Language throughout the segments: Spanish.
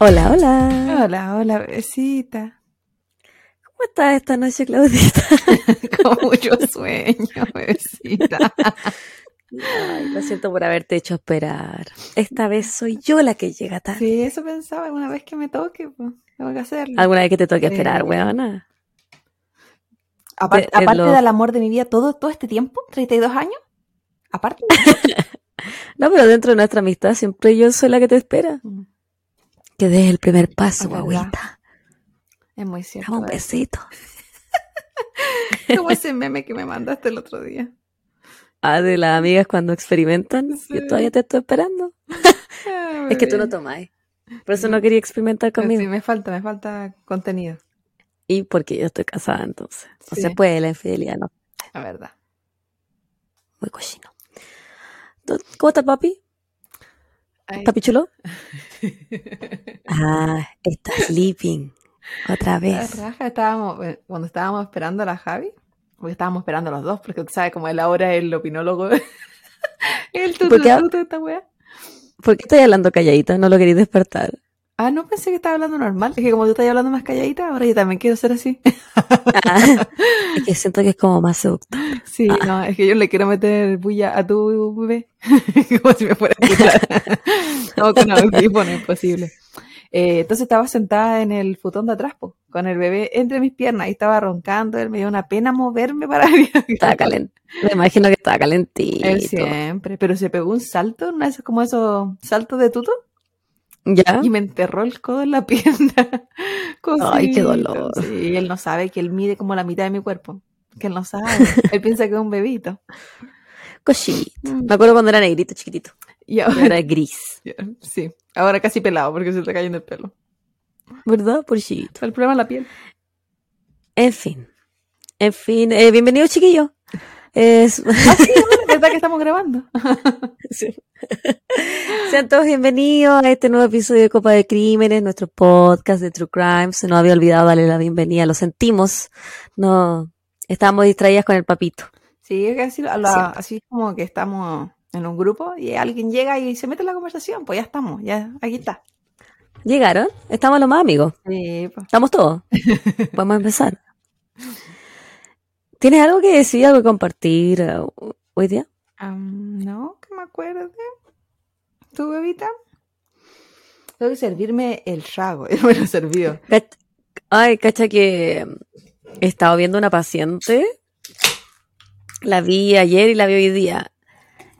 Hola, hola. Hola, hola, besita. ¿Cómo estás esta noche, Claudita? Con mucho sueño, besita. Ay, lo siento por haberte hecho esperar. Esta vez soy yo la que llega tarde. Sí, eso pensaba. Una vez que me toque, pues, tengo que hacerlo. ¿Alguna vez que te toque esperar, Eh, weona? Aparte, de- de aparte lo- del amor de mi vida todo, todo este tiempo, 32 años. Aparte. No, pero dentro de nuestra amistad siempre yo soy la que te espera. Mm, Que des el primer paso, guaguita. es muy cierto. Dame un ¿verdad? besito. Como ese meme que me mandaste el otro día. Ah, de las amigas cuando experimentan. Sí. Yo todavía te estoy esperando. Ah, Es que tú no tomas. Por eso no quería experimentar conmigo. Sí, me falta, me falta contenido. Y porque yo estoy casada, entonces. No Sí. se puede la infidelidad, no. La verdad. Muy cochino. ¿Tú- ¿Cómo está papi? Ay. ¿Papi chulo? Ah, está sleeping. Otra vez. raja, estábamos, eh, cuando estábamos esperando a la Javi, porque estábamos esperando a los dos, porque tú sabes cómo él ahora es el opinólogo, el ¿Por qué? esta wea. ¿Por qué estoy hablando calladita? No lo queréis despertar. Ah, no pensé que estaba hablando normal. Es que como tú estás hablando más calladita, ahora yo también quiero ser así. Ah, es que siento que es como más seductor. Sí, Ah. no, es que yo le quiero meter bulla a tu bebé. como si me fuera a escuchar. no, con audífono, imposible. Eh, entonces estaba sentada en el futón de atrás, po, con el bebé entre mis piernas y estaba roncando. Él me dio una pena moverme para arriba. Estaba calentito. Me imagino que estaba calentito. Él siempre, pero se pegó un salto, ¿no es como esos saltos de tuto? ¿Ya? Y me enterró el codo en la pierna. Ay, qué Cosito. dolor. Sí, él no sabe que él mide como la mitad de mi cuerpo. Que él no sabe. él piensa que es un bebito. Cochito. Me acuerdo cuando era negrito, chiquitito. Y Y ahora, ahora es gris. sí, ahora casi pelado porque se está cayendo el pelo. ¿Verdad? Porchito. El problema es la piel. En fin. En fin. eh, bienvenido, chiquillo. Es... Ah, sí, verdad que estamos grabando. Sí. Sean todos bienvenidos a este nuevo episodio de Copa de Crímenes, nuestro podcast de True Crime. Se nos había olvidado darle la bienvenida, lo sentimos. No, estábamos distraídas con el papito. Sí, es que así, a la- Siempre. así como que estamos en un grupo y alguien llega y se mete en la conversación, pues ya estamos, ya aquí está. ¿Llegaron? Estamos los más amigos. Sí, pues. Estamos todos. Vamos a empezar. ¿Tienes algo que decir, algo que compartir eh, hoy día? Am, no, que me acuerde. ¿Tu bebita? Tengo que servirme el trago. Él me lo servió. Cach- Ay, cacha que he estado viendo una paciente. La vi ayer y la vi hoy día.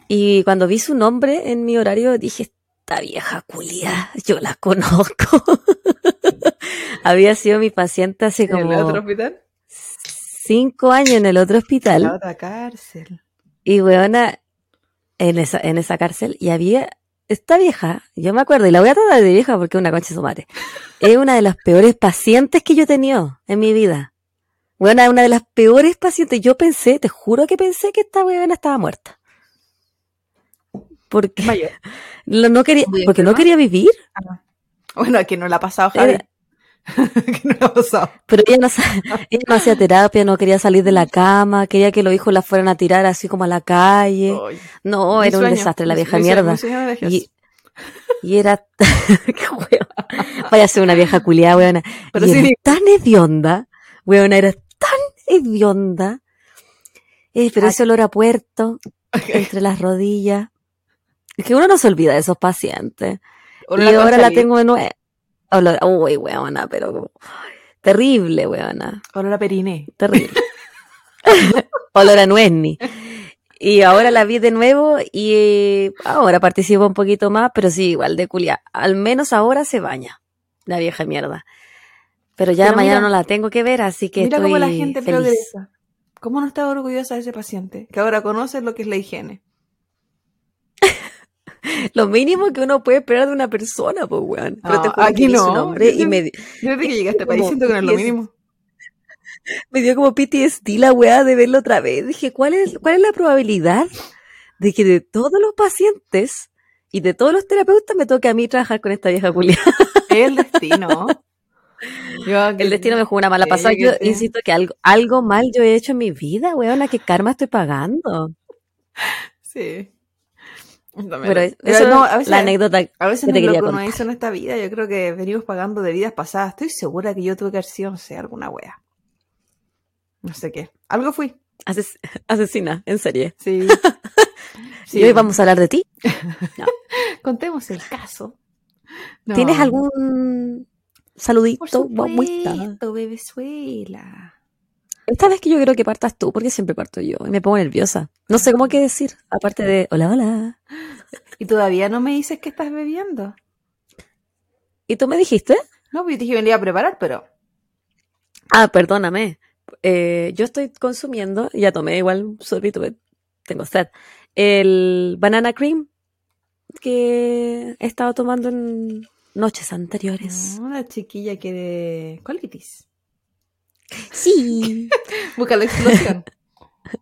Y cuando vi su nombre en mi horario dije, esta vieja culia, yo la conozco. Había sido mi paciente hace ¿En el otro como hospital? cinco años en el otro La hospital. otra cárcel. Y weona, en esa, en esa cárcel, y había esta vieja, yo me acuerdo, y la voy a tratar de vieja porque es una concha de su madre. Es una de las peores pacientes que yo he tenido en mi vida. Weona, es una de las peores pacientes. Yo pensé, te juro que pensé que esta weona estaba muerta. Porque Mayor. no quería, porque no quería vivir, Bueno, que no la ha pasado, Javi. Era- que no ha pasado. pero ella no, sa- ella no hacía terapia, no quería salir de la cama, quería que los hijos la fueran a tirar así como a la calle. Ay, No, era un desastre la vieja mi mierda. mi. Y, y era. qué. Vaya a ser una vieja culiada, weona. Pero y sí, era tan hedionda, weona, era tan hedionda. Eh, pero Ay. ese olor a puerto entre las rodillas. Es que uno no se olvida de esos pacientes. Olor y ahora la tengo de nuevo. Olor- Uy, weona, pero. Terrible, weona. Olor a periné. Terrible. Olor a nuezni. Y ahora la vi de nuevo y eh, ahora participo un poquito más, pero sí, igual de culia. Al menos ahora se baña, la vieja mierda. Pero ya Pero mañana mira- no la tengo que ver, así que Mira estoy cómo la gente feliz. progresa. ¿Cómo no está orgullosa de ese paciente? Que ahora conoce lo que es la higiene. Lo mínimo que uno puede esperar de una persona, pues, weón. Pero te No, que aquí vi su no. nombre y me, Yo desde que llegué a este país Como siento que no es lo mínimo. me dio como PTSD la weá de verlo otra vez. Dije, ¿cuál es, ¿cuál es la probabilidad de que de todos los pacientes y de todos los terapeutas me toque a mí trabajar con esta vieja culia? Es el destino. Yo El destino me jugó una mala pasada. Yo insisto que algo, algo mal yo he hecho en mi vida, weona, que karma estoy pagando. Sí. Pero es- Pero eso no, es a veces- la anécdota A veces que no te quería que uno contar. hizo en esta vida. Yo creo que venimos pagando de vidas pasadas. Estoy segura que yo tuve que haber sido, no sé, alguna wea. No sé qué. Algo fui. Ases- asesina, en serie. Sí. Sí. Y hoy vamos a hablar de ti. Contemos el caso. No. ¿Tienes algún Por saludito? guaguita? supuesto, bebezuela. Esta vez que yo creo que partas tú, porque siempre parto yo y me pongo nerviosa. No sé cómo qué decir, aparte de hola, hola. Y todavía no me dices que estás bebiendo. ¿Y tú me dijiste? No, pues yo dije que iba a preparar, pero. Ah, perdóname. Eh, yo estoy consumiendo, ya tomé igual un sorbito, tengo sed, el banana cream que he estado tomando en noches anteriores. No, la chiquilla que de colitis. Sí. Busca la explosión.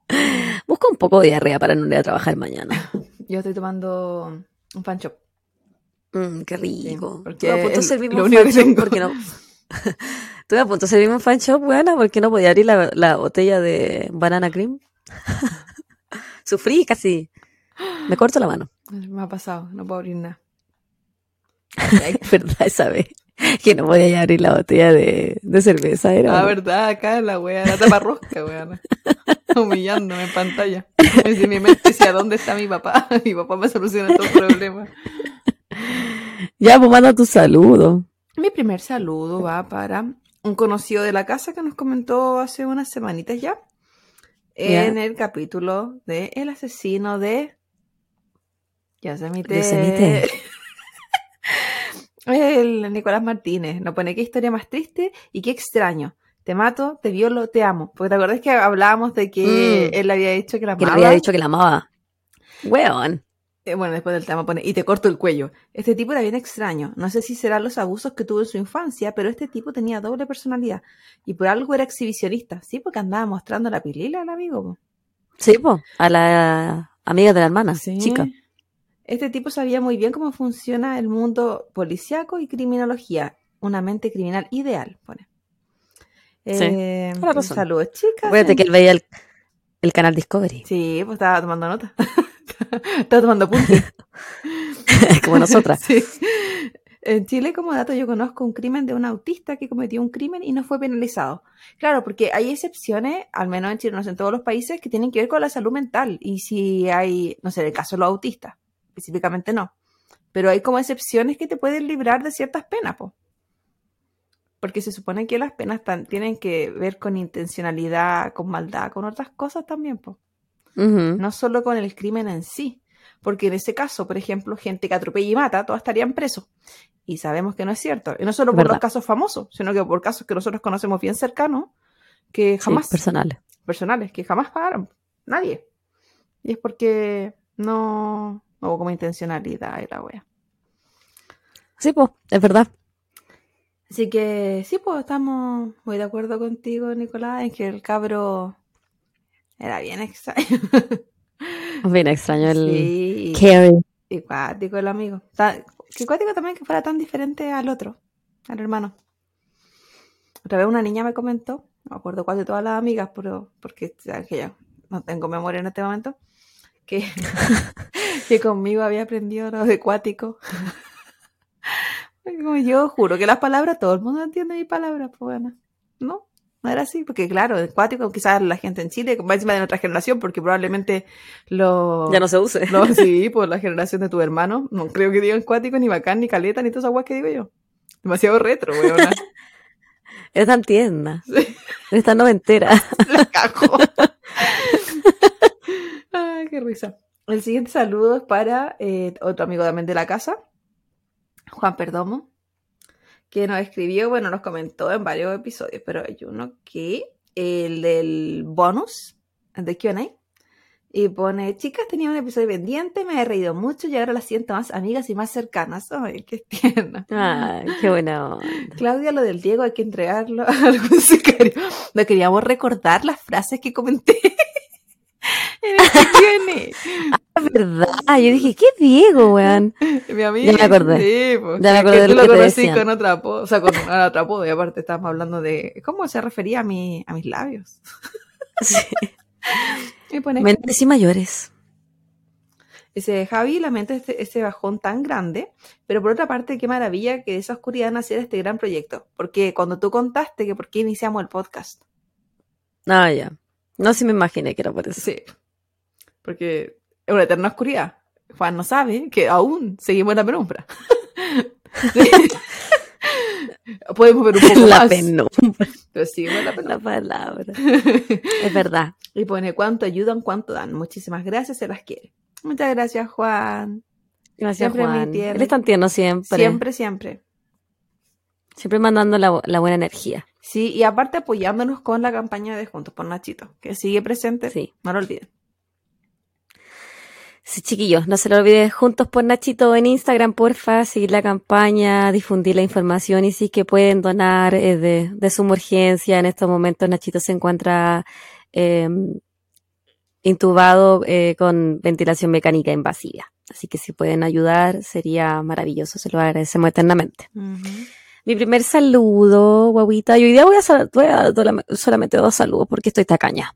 Busco un poco de diarrea para no ir a trabajar mañana. yo estoy tomando un fan shop. Mm, qué rico. Sí, porque Estuve a punto de servirme un porque no. Estuve a punto de servirme un buena, porque no podía abrir la, la botella de banana cream. Sufrí casi. Me corto la mano. Me ha pasado, no puedo abrir nada. Es verdad esa vez que no podía abrir la botella de, de cerveza. Era, Ah, verdad, acá la wea, la taparrosca, weón. Humillándome en pantalla. En mi mente decía, ¿dónde está mi papá? Mi papá me soluciona todo problema. Ya, pues manda tu saludo. Mi primer saludo va para un conocido de la casa que nos comentó hace unas semanitas ya. Ya. En el capítulo de El asesino de Yosemite. Yosemite. El Nicolás Martínez. Nos pone qué historia más triste y qué extraño. Te mato, te violo, te amo. Porque te acordás que hablábamos de que Mm. él había dicho que la Que le amaba. había dicho que la amaba. Weón. Eh, Bueno, después del tema pone, y te corto el cuello. Este tipo era bien extraño. No sé si serán los abusos que tuvo en su infancia, pero este tipo tenía doble personalidad. Y por algo era exhibicionista. Sí, porque andaba mostrando la pilila al amigo. po. Sí, pues, a la amiga de la hermana, Sí. chica. Este tipo sabía muy bien cómo funciona el mundo policiaco y criminología. Una mente criminal ideal, pone. Sí, Eh, la razón. saludos, chicas. Acuérdate que él veía el, el canal Discovery, Sí, pues estaba tomando nota. estaba tomando apuntes. como nosotras. Sí. En Chile, como dato, yo conozco un crimen de un autista que cometió un crimen y no fue penalizado. Claro, porque hay excepciones, al menos en Chile, no sé, en todos los países, que tienen que ver con la salud mental. Y si hay, no sé, en el caso de los autistas, específicamente no. Pero hay como excepciones que te pueden librar de ciertas penas, po. Porque se supone que las penas tienen que ver con intencionalidad, con maldad, con otras cosas también, po no solo con el crimen en sí. Porque en ese caso, por ejemplo, gente que atropella y mata, todas estarían presos. Y sabemos que no es cierto. Y no solo por los casos famosos, sino que por casos que nosotros conocemos bien cercanos, que Sí, jamás, personal. personales, que jamás pagaron. Nadie. Y es porque no, hubo como intencionalidad y la wea. Sí, pues, es verdad. Así que sí, pues estamos muy de acuerdo contigo, Nicolás, en que el cabro era bien extraño. Bien extraño el Sí. Carrie. Y cuático el amigo. Ta- Que cuático también que fuera tan diferente al otro, al hermano. Otra vez una niña me comentó, no me acuerdo cuál de todas las amigas, pero porque que ya no tengo memoria en este momento, que, que conmigo había aprendido lo de cuático. Como yo juro que las palabras, todo el mundo entiende mis palabras, pues bueno, no, no era así, porque claro, el cuático quizás la gente en Chile, más encima de nuestra generación, porque probablemente los... Ya no se use. No, sí, por la generación de tu hermano. No creo que digan cuático, ni bacán, ni caleta, ni todas esas guas que digo yo. Demasiado retro, weona. Es tan tierna. Sí. Es tan noventera. La. Qué risa. El siguiente saludo es para eh, otro amigo también de la casa, Juan Perdomo, que nos escribió, bueno, nos comentó en varios episodios, pero hay uno que, el del bonus, de QA, y pone, chicas, tenía un episodio pendiente, me he reído mucho y ahora las siento más amigas y más cercanas. Ay, qué tierna. Ay, qué buena onda. Claudia, lo del Diego hay que entregarlo a algún sicario. No queríamos recordar las frases que comenté en el Q&A. Es verdad. Yo dije, ¿qué Diego, weón? Mi amiga. Ya me acordé. Sí, pues, Ya me acordé que de tú lo lo que te conocí decían. con otra o sea, con otra y aparte estábamos hablando de cómo se refería a, mi, a mis labios. Sí. Menores y mayores. Ese Javi lamenta este, ese bajón tan grande, pero por otra parte, qué maravilla que de esa oscuridad naciera este gran proyecto. Porque cuando tú contaste que por qué iniciamos el podcast. Ah, ya. No se me imaginé que era por eso. Sí. Porque es una eterna oscuridad. Juan no sabe que aún seguimos en la penumbra. Podemos ver un poco La más. penumbra, Pero seguimos en la la penumbra. palabra. Es verdad. Y pone cuánto ayudan, cuánto dan. Muchísimas gracias, se las quiere. Muchas gracias, Juan. Gracias, Siempre Juan. Él es tan tierno siempre. Siempre, siempre. Siempre mandando la, la buena energía. Sí, y aparte apoyándonos con la campaña de Juntos por Nachito, que sigue presente. Sí. No lo olviden. Sí, chiquillos, no se lo olviden juntos por Nachito en Instagram, porfa, seguir la campaña, difundir la información y si es que pueden donar eh, de, de suma urgencia. En estos momentos Nachito se encuentra eh, intubado eh, con ventilación mecánica invasiva. Así que si pueden ayudar sería maravilloso, se lo agradecemos eternamente. Mi primer saludo, guaguita, y hoy día voy a, voy a dola- solamente dos saludos porque estoy tacaña.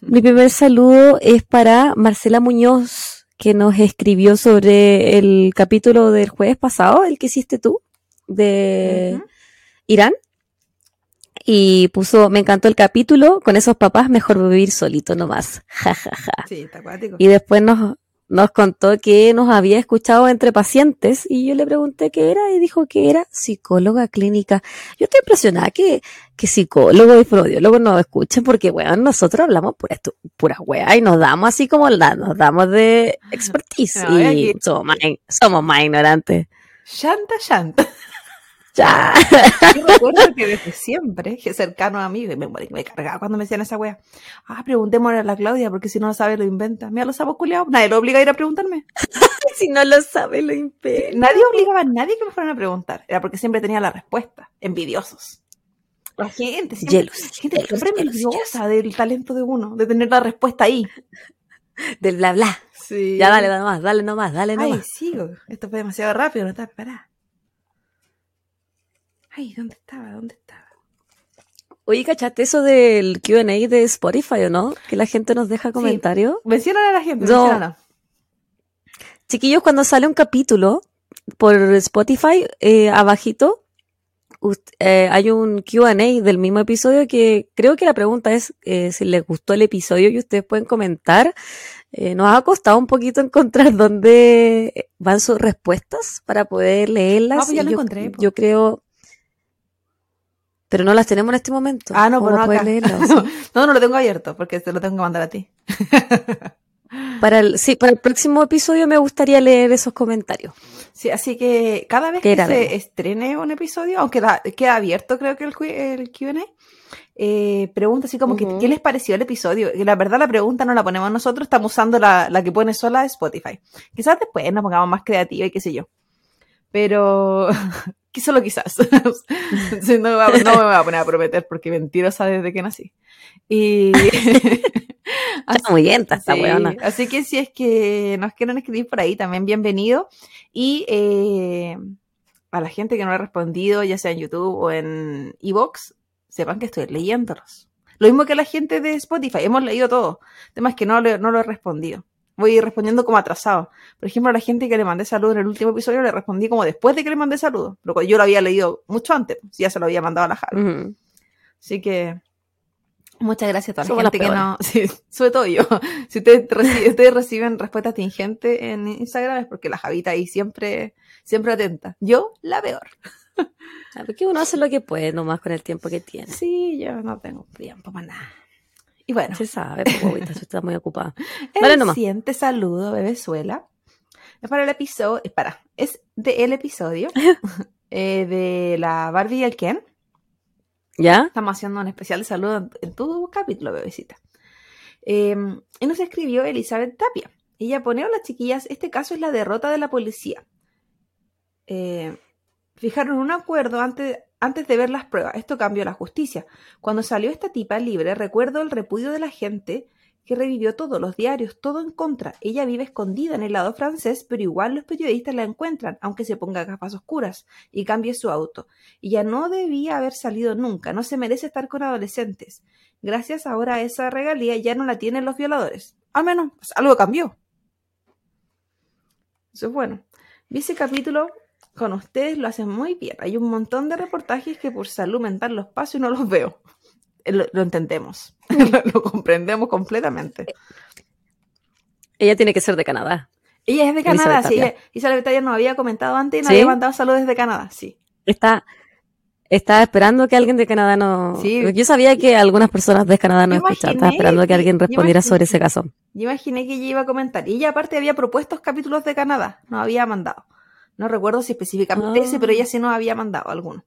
Mi primer saludo es para Marcela Muñoz, que nos escribió sobre el capítulo del jueves pasado, el que hiciste tú, de. Irán. Y puso, me encantó el capítulo, con esos papás mejor vivir solito nomás. Ja, ja, ja. Sí, está acuático. Y después nos, nos contó que nos había escuchado entre pacientes y yo le pregunté qué era y dijo que era psicóloga clínica. Yo estoy impresionada que, que psicólogos y fonoaudiólogos nos escuchen porque, weón, nosotros hablamos pura, pura weá y nos damos así como la, nos damos de expertise No, y somos más, somos más ignorantes. Shanta, shanta. Ya. Yo recuerdo que desde siempre, que cercano a mí, me, me cargaba cuando me decían esa wea. Ah, preguntémosle a la Claudia, porque si no lo sabe, lo inventa. Mira, los sapos culiados. Nadie lo obliga a ir a preguntarme. si no lo sabe, lo impide. Nadie obligaba a nadie que me fueran a preguntar. Era porque siempre tenía la respuesta. Envidiosos. La gente siempre, Jealous, gente jealous, siempre jealous, envidiosa del talento de uno, de tener la respuesta ahí. Del bla bla. Sí. Ya dale nomás, dale nomás, dale Ay, nomás. sigo. Esto fue demasiado rápido, no estaba preparada. Ay, ¿dónde estaba? ¿Dónde estaba? Oye, ¿cachaste eso del Q&A de Spotify o no? Que la gente nos deja comentarios. Mencionan a la gente, No. Chiquillos, cuando sale un capítulo por Spotify, eh, abajito, eh, hay un Q&A del mismo episodio que creo que la pregunta es eh, si les gustó el episodio y ustedes pueden comentar. Eh, nos ha costado un poquito encontrar dónde van sus respuestas para poder leerlas. Ah, pues ya y lo yo, encontré, yo creo... Pero no las tenemos en este momento. Ah, no, ¿Cómo pero no poder acá. leerlas? no, no lo tengo abierto porque te lo tengo que mandar a ti. Para el, sí, para el próximo episodio me gustaría leer esos comentarios. Sí, así que cada vez que se estrene un episodio, aunque da- queda abierto creo que el, el Q&A, eh, pregunta así como que. ¿qué les pareció el episodio? Y la verdad la pregunta no la ponemos nosotros, estamos usando la, la que pone sola Spotify. Quizás después nos pongamos más creativa y qué sé yo. Pero solo quizás. No, me va- no me voy a poner a prometer porque mentirosa desde que nací. Y Está muy bien, esta Sí, weona. Así que si es que nos quieren escribir por ahí, también bienvenido. Y eh, a la gente que no ha respondido, ya sea en YouTube o en Evox, sepan que estoy leyéndolos. Lo mismo que la gente de Spotify, hemos leído todo. El tema es que no, no lo he respondido. Voy respondiendo como atrasado. Por ejemplo, a la gente que le mandé saludo en el último episodio, le respondí como después de que le mandé saludo. Lo cual yo lo había leído mucho antes, si ya se lo había mandado a la Jara. Así que muchas gracias a toda Somos la gente que no, sí, sobre todo yo. Si ustedes reciben respuestas tingentes en Instagram es porque la Javita ahí siempre, siempre atenta. Yo, la peor. Ah, Porque uno hace lo que puede nomás con el tiempo que tiene. Sí, yo no tengo tiempo para nada. Y bueno, Se sabe, bobita, se está muy ocupada. el nomás. siguiente saludo, bebezuela, es para el episodio, es para, es de el episodio eh, de la Barbie y el Ken. ¿Ya? Estamos haciendo un especial de saludo en, en tu capítulo, bebecita. Eh, y nos escribió Elizabeth Tapia. Ella pone, hola chiquillas, este caso es la derrota de la policía. Eh, fijaron un acuerdo antes, antes de ver las pruebas. Esto cambió la justicia. Cuando salió esta tipa libre, recuerdo el repudio de la gente que revivió todo, los diarios, todo en contra. Ella vive escondida en el lado francés, pero igual los periodistas la encuentran, aunque se ponga gafas oscuras y cambie su auto. Y ya no debía haber salido nunca, no se merece estar con adolescentes. Gracias ahora a esa regalía ya no la tienen los violadores. Al menos pues, algo cambió. Eso es bueno. Vi capítulo con ustedes, lo hacen muy bien. Hay un montón de reportajes que por salud mental los paso y no los veo. Eh, Lo, lo entendemos, lo, lo comprendemos completamente. Ella tiene que ser de Canadá. Ella es de Canadá, sí. Ella, Isabel Tapia nos había comentado antes y nos ¿Sí? había mandado saludos desde Canadá, sí. Está, estaba esperando que alguien de Canadá no. Sí. Yo sabía que algunas personas de Canadá no escuchaban. Estaba esperando que alguien respondiera imaginé- sobre ese caso. Yo imaginé que ella iba a comentar. Y ella aparte había propuesto capítulos de Canadá, nos había mandado. No recuerdo si específicamente Ah. ese, pero ella sí nos había mandado alguno.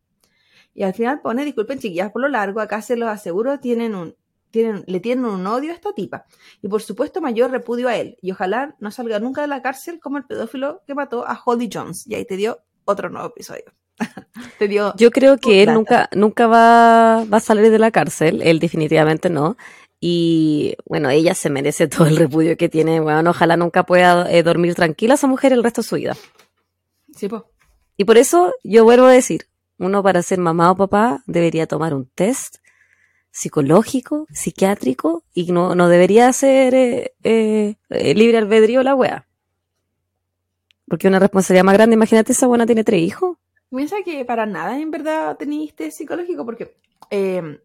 Y al final pone, disculpen chiquillas por lo largo, acá se los aseguro, tienen un, tienen, le tienen un odio a esta tipa. Y por supuesto mayor repudio a él. Y ojalá no salga nunca de la cárcel como el pedófilo que mató a Holly Jones. Y ahí te dio otro nuevo episodio. te dio... Yo creo que él nunca, nunca va, va a salir de la cárcel. Él definitivamente no. Y bueno, ella se merece todo el repudio que tiene. Bueno, ojalá nunca pueda eh, dormir tranquila esa mujer el resto de su vida. Sí, pues. Y por eso yo vuelvo a decir, uno para ser mamá o papá debería tomar un test psicológico, psiquiátrico, y no, no debería ser eh, eh, eh, libre albedrío la wea. Porque una responsabilidad más grande, imagínate, esa buena tiene tres hijos. Piensa que para nada en verdad tenéis test psicológico, porque eh,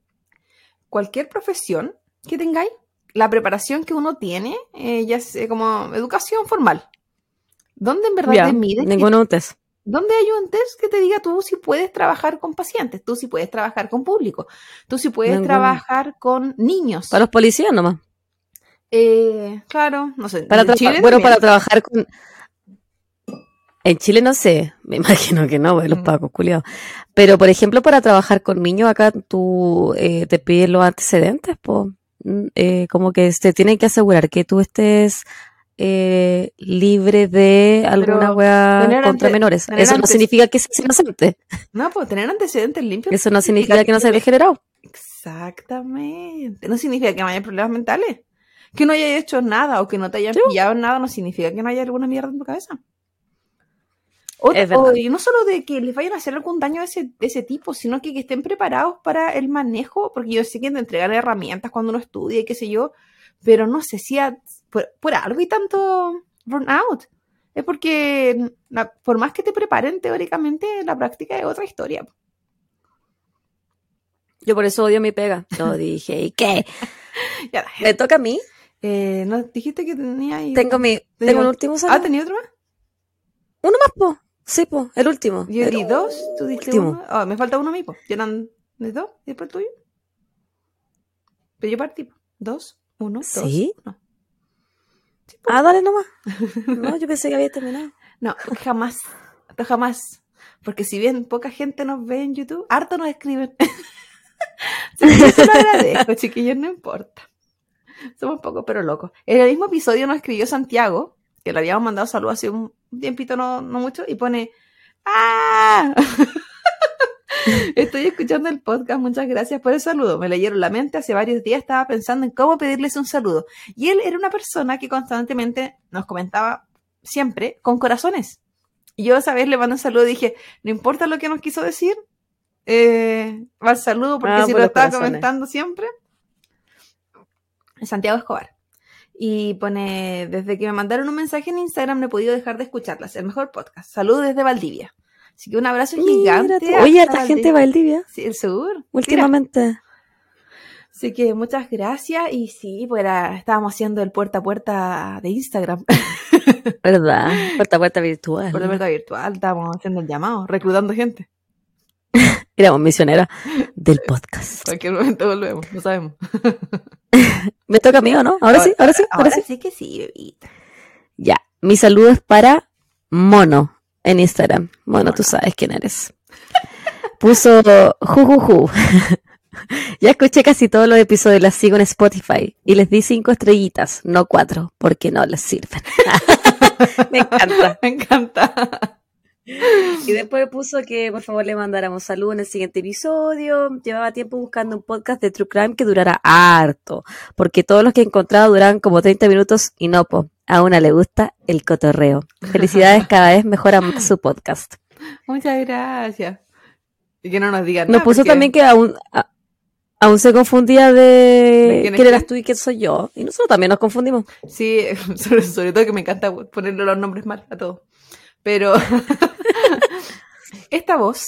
cualquier profesión que tengáis, la preparación que uno tiene, ya es como educación formal. ¿Dónde en verdad te miden? ninguno un test. ¿Dónde hay un test que te diga tú si puedes trabajar con pacientes? Tú si puedes trabajar con público. Tú si puedes trabajar con niños. Para los policías nomás. Eh, claro, no sé. Para Chile bueno, para trabajar con... En Chile no sé, me imagino que no, pues, los Mm. pacos, culiados. Pero, por ejemplo, para trabajar con niños, acá tú eh, te piden los antecedentes, pues, como que te tienen que asegurar que tú estés eh, libre de alguna tener contra menores. Eso no significa que seas inocente. No, pues tener antecedentes limpios. Eso no significa que no seas degenerado. Exactamente. No significa que no haya problemas mentales. Que no haya hecho nada o que no te hayan Sí. pillado en nada no significa que no haya alguna mierda en tu cabeza. O, y no solo de que les vayan a hacer algún daño de ese, de ese tipo, sino que, que estén preparados para el manejo, porque yo sé que te entregan herramientas cuando uno estudia y qué sé yo, pero no sé si a- por, por algo y tanto burnout. Es porque la- por más que te preparen teóricamente, la práctica es otra historia. Yo por eso odio mi pega. Yo dije, ¿y qué? Ya, ¿Me toca a mí? eh, ¿no dijiste que tenía ahí? Tengo mi, Te tengo digo- un último Ah, saludo. ¿tenía otro más? Uno más, po. Sí, po, el último. Yo di dos, tú último. uno. Ah, me falta uno a mí, po. Yo eran de dos y después tuyo. Pero yo partí, po. Dos, uno, dos, ¿Sí? Uno. Ah, dale nomás. No, yo pensé que había terminado. No, jamás. Esto jamás. Porque si bien poca gente nos ve en YouTube, harto nos escriben. Yo se lo agradezco, chiquillos, no importa. Somos pocos pero locos. En el mismo episodio nos escribió Santiago, que le habíamos mandado saludos hace un tiempito, no, no mucho, y pone ¡Ah! Estoy escuchando el podcast, muchas gracias por el saludo. Me leyeron la mente, hace varios días estaba pensando en cómo pedirles un saludo. Y él era una persona que constantemente nos comentaba siempre con corazones. Y yo esa vez le mandé un saludo y dije, no importa lo que nos quiso decir, eh, va el saludo porque Ah, si por lo estaba corazones. comentando siempre. Santiago Escobar. Y pone, desde que me mandaron un mensaje en Instagram no he podido dejar de escucharlas. El mejor podcast. Saludos desde Valdivia. Así que un abrazo gigante. Mira tú. Oye, harta gente Valdivia. Valdivia. Sí, el sur. Últimamente. Así que muchas gracias. Y sí, pues era- estábamos haciendo el puerta a puerta de Instagram. ¿Verdad? Puerta a puerta virtual. Puerta a puerta virtual. Estábamos haciendo el llamado, reclutando gente. Éramos misioneras del podcast. Cualquier momento volvemos, no sabemos. ¿Me toca a mí o no? Ahora sí, ahora sí, ahora Ahora sí. sí que sí, bebita. Ya. Mi saludo es para Mono en Instagram. Mono, tú sabes quién eres. Puso jujuju. Ya escuché casi todos los episodios, las sigo en Spotify y les di cinco estrellitas, no cuatro, porque no les sirven. Me encanta. Me encanta. Y después puso que por favor le mandáramos salud en el siguiente episodio. Llevaba tiempo buscando un podcast de True Crime que durara harto, porque todos los que he encontrado duraban como 30 minutos y no, po. A una le gusta el cotorreo. Felicidades, cada vez mejora más su podcast. Muchas gracias. Y que no nos digan Nos nada, puso porque- también que aún... a- aún se confundía de, ¿De quién quién eras quién? tú y quién soy yo. Y nosotros también nos confundimos. Sí, sobre, sobre todo que me encanta ponerle los nombres mal a todos. Pero esta voz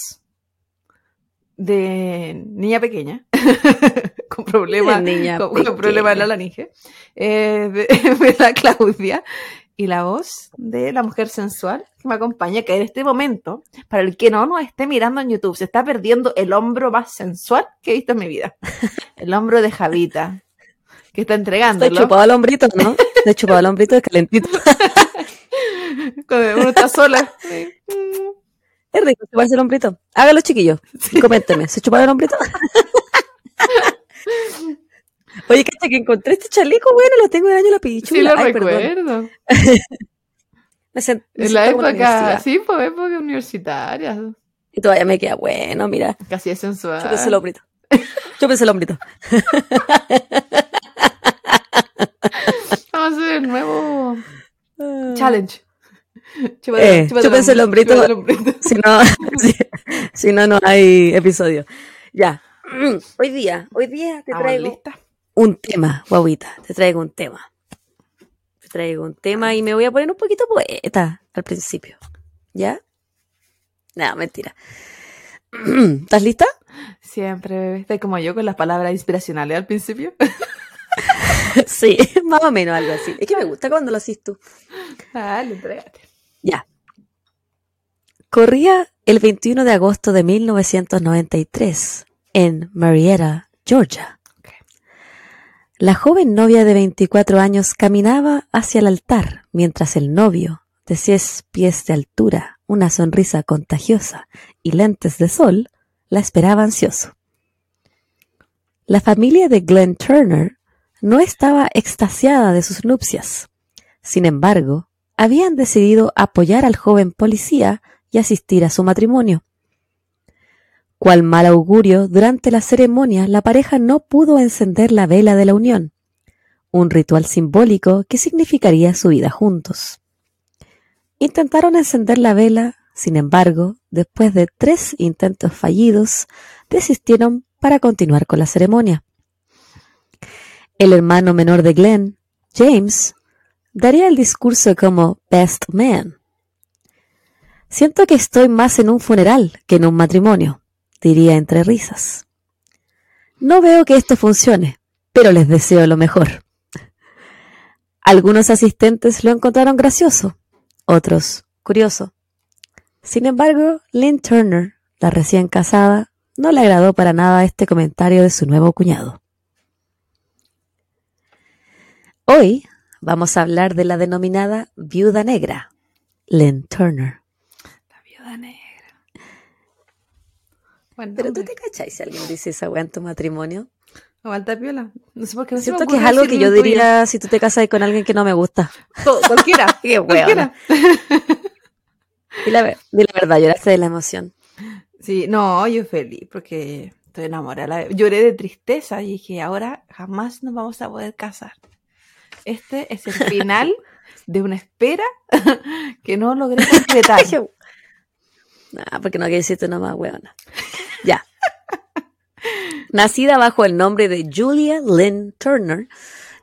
de niña pequeña con problemas con, con pequeña. problemas en la laringe eh, de, de la Claudia y la voz de la mujer sensual que me acompaña que en este momento para el que no nos esté mirando en YouTube se está perdiendo el hombro más sensual que he visto en mi vida el hombro de Javita que está Estoy entregándolo chupado al hombrito, ¿no? Estoy chupado al hombrito de calentito. cuando uno está sola Es rico chuparse el hombrito. Hágalo, chiquillos. Coménteme, ¿se chuparon el hombrito? Oye, cacha, que encontré este chaleco, bueno, lo tengo del año la pichula. Sí, lo Ay, recuerdo. Me sen- me En la época, sí, pues época universitaria. Y todavía me queda bueno, mira. Casi es sensual. Chúpese el hombrito. Chúpese el hombrito. Vamos a hacer el nuevo Ah. Challenge. Eh, chúpense el hombrito. chúpate el hombrito. Si no, si, si no, no hay episodio. Ya. Hoy día, hoy día te traigo lista. un tema, guaguita. Te traigo un tema. Te traigo un tema y me voy a poner un poquito poeta al principio. ¿Ya? No, mentira. ¿Estás lista? Siempre, bebé. Estás como yo con las palabras inspiracionales al principio. sí, más o menos algo así. Es que me gusta cuando lo haces tú. Dale, entrégate. Ya. Corría el 21 de agosto de 1993 en Marietta, Georgia. La joven novia de 24 años caminaba hacia el altar mientras el novio, de 6 pies de altura, una sonrisa contagiosa y lentes de sol, la esperaba ansioso. La familia de Glenn Turner no estaba extasiada de sus nupcias. Sin embargo, habían decidido apoyar al joven policía y asistir a su matrimonio. Cual mal augurio, durante la ceremonia la pareja no pudo encender la vela de la unión, un ritual simbólico que significaría su vida juntos. Intentaron encender la vela, sin embargo, después de tres intentos fallidos, desistieron para continuar con la ceremonia. El hermano menor de Glenn, James, daría el discurso como Best Man. Siento que estoy más en un funeral que en un matrimonio, diría entre risas. No veo que esto funcione, pero les deseo lo mejor. Algunos asistentes lo encontraron gracioso, otros curioso. Sin embargo, Lynn Turner, la recién casada, no le agradó para nada este comentario de su nuevo cuñado. Hoy vamos a hablar de la denominada viuda negra, Lynn Turner. La viuda negra. Bueno, Pero tú te cachai si alguien dice esa weá en tu matrimonio. Aguanta piola. No sé por qué no Siento que es algo que yo diría si tú te casas con alguien que no me gusta. Todo, cualquiera. Qué cualquiera. Y la, di la verdad, lloraste de la emoción. Sí, no, yo feliz porque estoy enamorada. Lloré de tristeza y dije, ahora jamás nos vamos a poder casar. Este es el final de una espera que no logré completar. Nah, porque no quiero decirte nomás, weona. Ya. Nacida bajo el nombre de Julia Lynn Turner,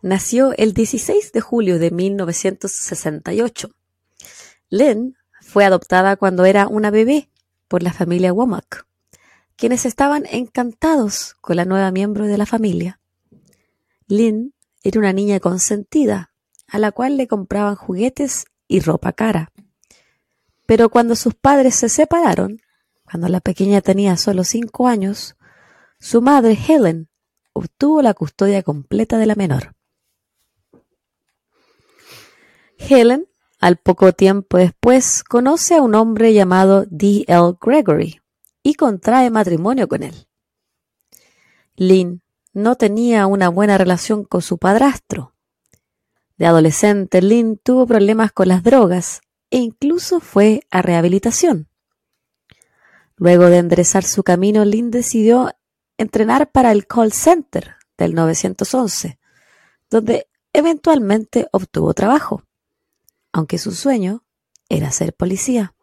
nació el 16 de julio de 1968. Lynn fue adoptada cuando era una bebé por la familia Womack, quienes estaban encantados con la nueva miembro de la familia. Lynn era una niña consentida, a la cual le compraban juguetes y ropa cara. Pero cuando sus padres se separaron, cuando la pequeña tenía solo cinco años, su madre Helen obtuvo la custodia completa de la menor. Helen, al poco tiempo después, conoce a un hombre llamado D. L. Gregory y contrae matrimonio con él. Lynn no tenía una buena relación con su padrastro. De adolescente, Lynn tuvo problemas con las drogas e incluso fue a rehabilitación. Luego de enderezar su camino, Lynn decidió entrenar para el call center del 911, donde eventualmente obtuvo trabajo, aunque su sueño era ser policía.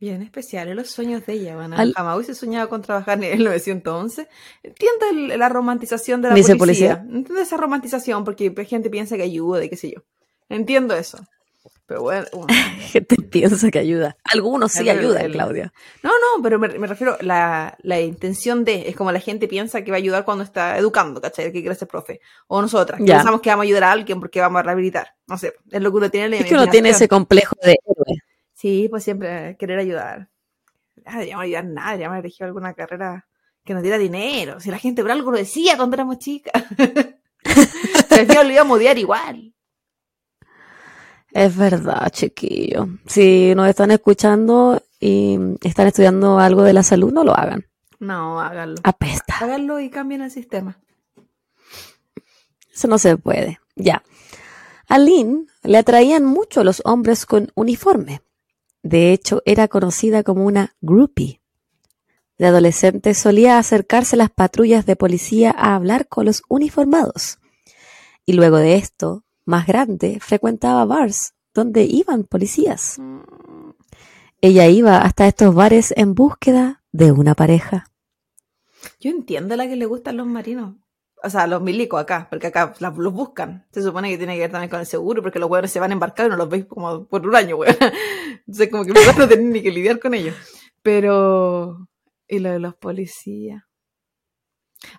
Bien especiales los sueños de ella, van Al- Jamás hubiese soñado con trabajar en el 911. Entiendo el- la romantización de la policía. policía. Entiendo esa romantización porque gente piensa que ayuda y qué sé yo. Entiendo eso. Pero bueno, Gente piensa que ayuda. Algunos sí El- ayudan, el- Claudia. No, no, pero me, me refiero la, la intención de, es como la gente piensa que va a ayudar cuando está educando, ¿cachai? Que quiere ser profe. O nosotras, que Ya. pensamos que vamos a ayudar a alguien porque vamos a rehabilitar. No sé, es lo que uno tiene en la Es que uno tiene ese complejo de. Sí, pues siempre querer ayudar. Ah, deberíamos ayudar nada, deberíamos haber elegido alguna carrera que nos diera dinero. Si la gente por algo lo decía cuando éramos chicas. Final lo íbamos a odiar igual. Es verdad, chiquillo. Si nos están escuchando y están estudiando algo de la salud, no lo hagan. No, háganlo. Apesta. Háganlo y cambien el sistema. Eso no se puede. Ya. A Lynn le atraían mucho los hombres con uniforme. De hecho, era conocida como una groupie. De adolescente solía acercarse a las patrullas de policía a hablar con los uniformados. Y luego de esto, más grande, frecuentaba bars donde iban policías. Ella iba hasta estos bares en búsqueda de una pareja. Yo entiendo a la que le gustan los marinos. O sea, los milicos acá, porque acá los buscan. Se supone que tiene que ver también con el seguro, porque los hueones se van a embarcar y no los veis como por un año, weón. Entonces, como que no tienen ni que lidiar con ellos. Pero. Y lo de los policías.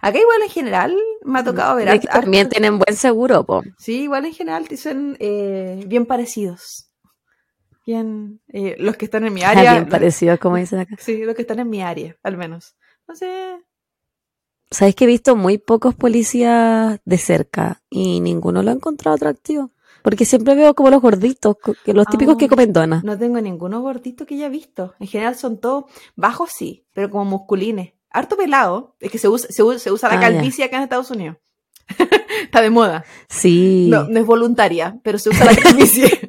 Acá, igual en general, me ha tocado ver. Es que también tienen buen seguro, po. Sí, igual en general son eh, bien parecidos. Bien. eh, los que están en mi área. bien parecido, como dicen acá. Sí, los que están en mi área, al menos. No sé. Sabes que he visto muy pocos policías de cerca y ninguno lo ha encontrado atractivo. Porque siempre veo como los gorditos, los típicos que comen donas. No tengo ninguno gordito que haya visto. En general son todos bajos, sí, pero como musculines. Harto pelado. Es que se usa, se usa, se usa la Ah, calvicie acá en Estados Unidos. Está de moda. Sí. No, no es voluntaria, pero se usa la calvicie.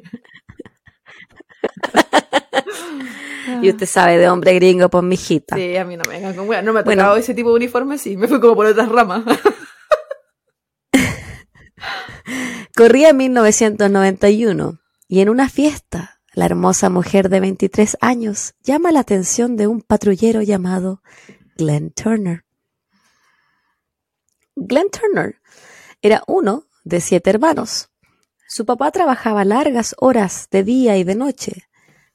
Y usted sabe de hombre gringo, pues mijita. Sí, a mí no me vengan con. No me ha Bueno. tocado ese tipo de uniforme, sí. Me fui como por otras ramas. Corría 1991 y en una fiesta, la hermosa mujer de 23 años llama la atención de un patrullero llamado Glenn Turner. Glenn Turner era uno de siete hermanos. Su papá trabajaba largas horas de día y de noche,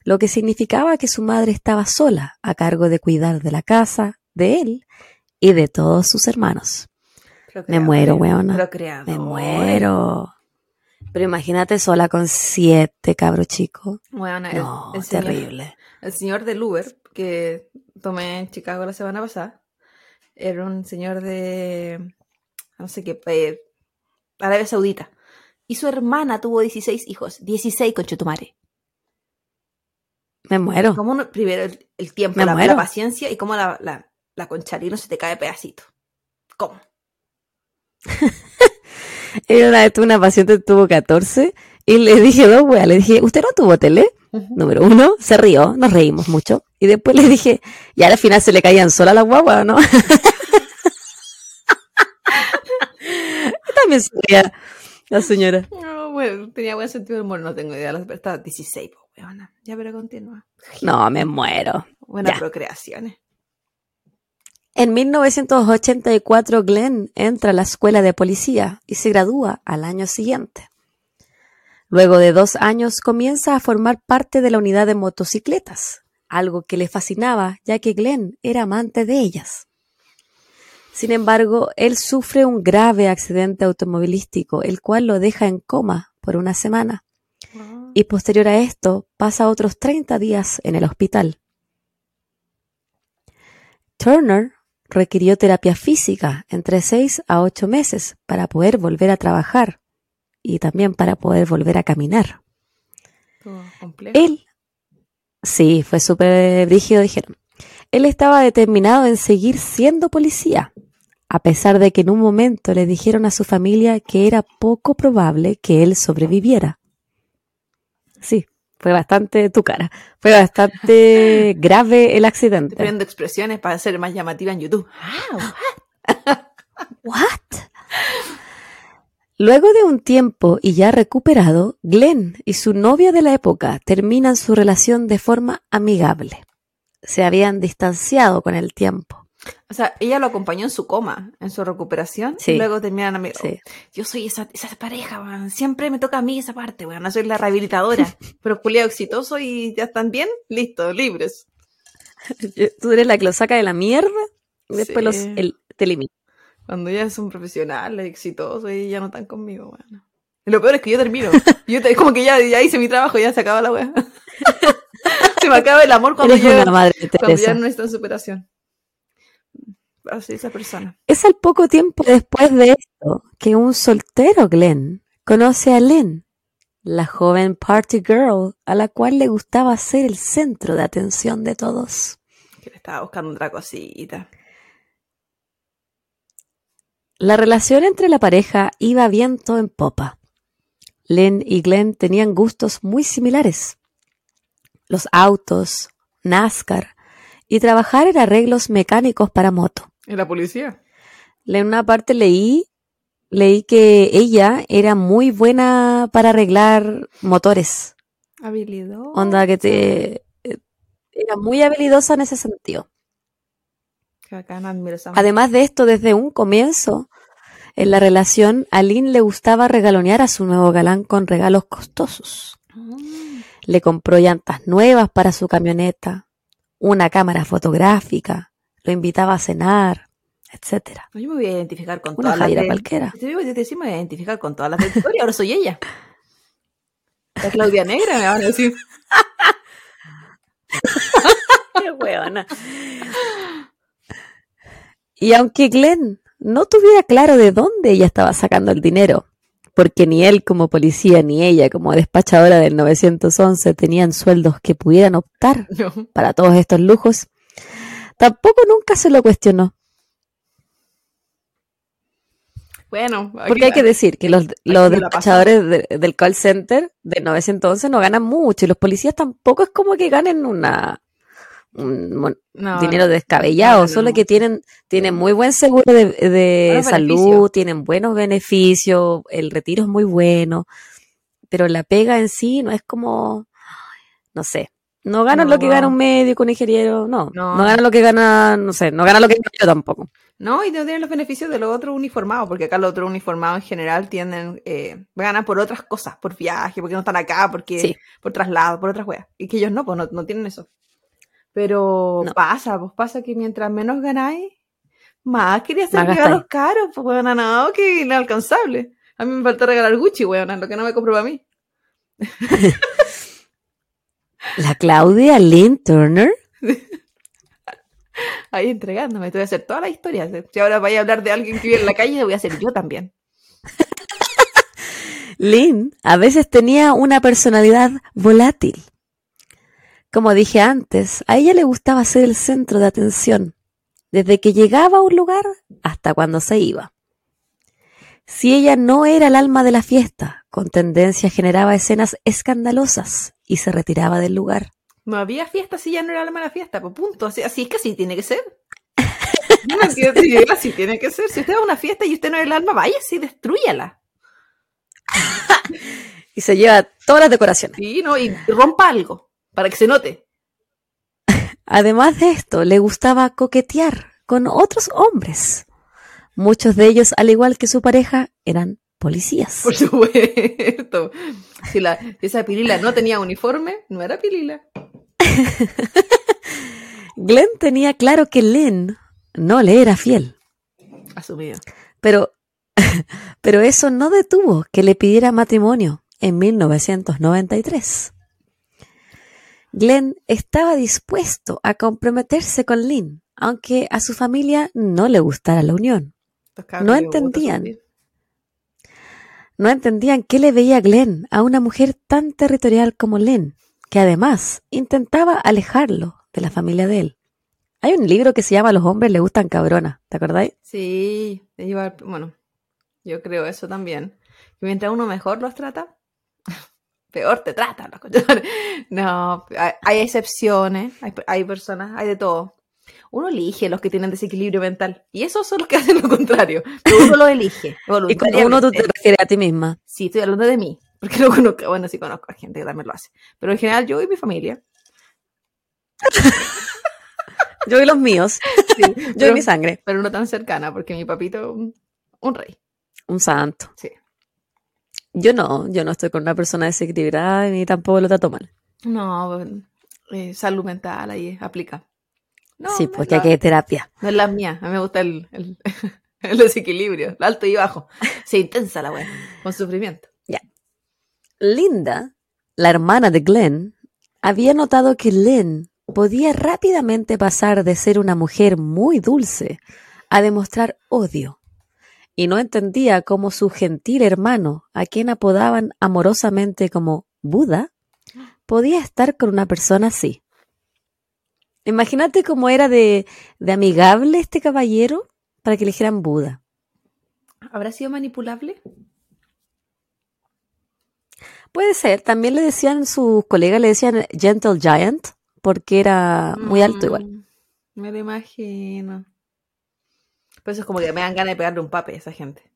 lo que significaba que su madre estaba sola a cargo de cuidar de la casa, de él y de todos sus hermanos. Me muero, weona. Me muero. Pero imagínate sola con siete cabro chico. Bueno, el, No, el terrible. el señor del Uber que tomé en Chicago la semana pasada era un señor de no sé qué eh, Arabia Saudita y su hermana tuvo 16 hijos 16 conchetumare Me muero. como uno- primero el, el tiempo la, paciencia y cómo la, la, la concharino se te cae pedacito ¿cómo? Una vez tuve una paciente tuvo 14 y le dije dos weas. Le dije, ¿usted no tuvo tele? Número uno, se rió, nos reímos mucho. Y después le dije, y al final se le caían sola las guaguas, ¿o ¿no? También se la señora. No, bueno, tenía buen sentido del humor no tengo idea está 16 po, weona. ya pero continúa No, me muero. buenas procreaciones En 1984, Glenn entra a la escuela de policía y se gradúa al año siguiente. Luego de dos años comienza a formar parte de la unidad de motocicletas, algo que le fascinaba ya que Glenn era amante de ellas. Sin embargo, él sufre un grave accidente automovilístico, el cual lo deja en coma por una semana, y posterior a esto pasa otros 30 días en el hospital. Turner requirió terapia física entre 6 a 8 meses para poder volver a trabajar y también para poder volver a caminar. Él, sí, fue súper brígido, dijeron. Él estaba determinado en seguir siendo policía, a pesar de que en un momento le dijeron a su familia que era poco probable que él sobreviviera. Sí, fue bastante tu cara. Fue bastante grave el Estoy accidente. poniendo expresiones para ser más llamativa en YouTube. What? Luego de un tiempo y ya recuperado, Glenn y su novia de la época terminan su relación de forma amigable. se habían distanciado con el tiempo. O sea, ella lo acompañó en su coma, en su recuperación, Sí. y luego terminan amigos. Sí. Yo soy esa, esa pareja, weón. Siempre me toca a mí esa parte, weón. No soy la rehabilitadora. pero culiado exitoso y ya están bien, listo, libres. Tú eres la que lo saca de la mierda y después Sí. los, el, te elimina. Cuando ya son profesionales, exitosos y ya no están conmigo, weón. Y lo peor es que yo termino. Yo te- como que ya, ya hice mi trabajo, ya se acaba la weá. se me acaba el amor cuando, una madre cuando ya no está en superación. Así esa persona. Es al poco tiempo después de esto que un soltero Glenn conoce a Lynn, la joven party girl a la cual le gustaba ser el centro de atención de todos. Que le estaba buscando otra cosita. La relación entre la pareja iba viento en popa. Lynn y Glenn tenían gustos muy similares. Los autos, NASCAR y trabajar en arreglos mecánicos para moto. ¿Y la policía? En una parte leí, leí que ella era muy buena para arreglar motores. Habilidad. Onda que te era muy habilidosa en ese sentido. Además de esto, desde un comienzo en la relación, a Lynn le gustaba regalonear a su nuevo galán con regalos costosos. Mm. Le compró llantas nuevas para su camioneta, una cámara fotográfica, lo invitaba a cenar, etcétera. Yo me voy a identificar con Una todas las Jaira de... cualquiera. Me voy a identificar con todas las de historia, ahora soy ella. La Claudia Negra me van a decir. Qué huevona. Y aunque Glenn no tuviera claro de dónde ella estaba sacando el dinero, porque ni él como policía ni ella como despachadora del 911 tenían sueldos que pudieran optar No. para todos estos lujos, tampoco nunca se lo cuestionó. Bueno, Porque hay que decir que los, los despachadores de- del call center del 911 no ganan mucho y los policías tampoco es como que ganen una un no, dinero descabellado, no, no, solo que tienen, tienen muy buen seguro de, de salud, beneficios. tienen buenos beneficios, el retiro es muy bueno, pero la pega en sí no es como, no sé, no ganan lo que gana un médico, un ingeniero, no, no, No. ganan lo que gana, no sé, no ganan lo que gano yo tampoco. No, y no tienen los beneficios de los otros uniformados, porque acá los otros uniformados en general tienden, eh, ganan por otras cosas, por viaje, porque no están acá, porque Sí. por traslado, por otras weas. Y que ellos no, pues no, no tienen eso. Pero No. pasa, pues pasa que mientras menos ganáis, más quería hacer Más regalos caros, pues weona, no, que inalcanzable. A mí me falta regalar Gucci, weona, lo que no me compro para mí. La Claudia Lynn Turner, Ahí entregándome, te voy a hacer todas las historias. Si ahora vaya a hablar de alguien que vive en la calle, lo voy a hacer yo también. Lynn a veces tenía una personalidad volátil. Como dije antes, a ella le gustaba ser el centro de atención, desde que llegaba a un lugar hasta cuando se iba. Si ella no era el alma de la fiesta, con tendencia generaba escenas escandalosas y se retiraba del lugar. No había fiesta si ya no era el alma de la fiesta, pues punto. Así, así es que así tiene que ser. No entiendo, si así tiene que ser. Si usted va a una fiesta y usted no es el alma, vaya y destruyala. Y se lleva todas las decoraciones. Sí, ¿no? Y rompa algo, para que se note. Además de esto, le gustaba coquetear con otros hombres. Muchos de ellos, al igual que su pareja, eran policías. Por supuesto. Si la, esa pilila no tenía uniforme, no era pilila. Glenn tenía claro que Lynn no le era fiel, Asumido. pero, pero eso no detuvo que le pidiera matrimonio en 1993. Glenn estaba dispuesto a comprometerse con Lynn, aunque a su familia no le gustara la unión. No entendían. No entendían qué le veía Glenn a una mujer tan territorial como Lynn, que además intentaba alejarlo de la familia de él. Hay un libro que se llama Los hombres le gustan cabronas, ¿te acordáis? Sí, bueno, yo creo eso también. Que mientras uno mejor los trata, peor te tratan los cochones. No, hay, hay excepciones, hay, hay personas, hay de todo. Uno elige los que tienen desequilibrio mental y esos son los que hacen lo contrario, pero uno los elige. Y como uno tú te refieres a ti misma. Sí, estoy hablando de mí, porque no conozco, bueno, sí conozco a gente que también lo hace, pero en general yo y mi familia. Yo y los míos. Sí, Yo pero, y mi sangre. pero no tan cercana, porque mi papito, un, un rey. Un santo. Sí. Yo no, yo no estoy con una persona desequilibrada ni tampoco lo trato mal. No, eh, salud mental ahí aplica. No, sí, no pues hay que ir terapia. No es la mía. A mí me gusta el, el, el desequilibrio, el alto y bajo. Se intensa la wea, con sufrimiento. Linda, la hermana de Glenn, había notado que Lynn podía rápidamente pasar de ser una mujer muy dulce a demostrar odio. Y no entendía cómo su gentil hermano, a quien apodaban amorosamente como Buda, podía estar con una persona así. Imagínate cómo era de, de amigable este caballero para que le dijeran Buda. ¿Habrá sido manipulable? Puede ser, también le decían sus colegas, le decían Gentle Giant, porque era muy alto igual. Mm, Me lo imagino. Pues eso es como que me dan ganas de pegarle un pape a esa gente.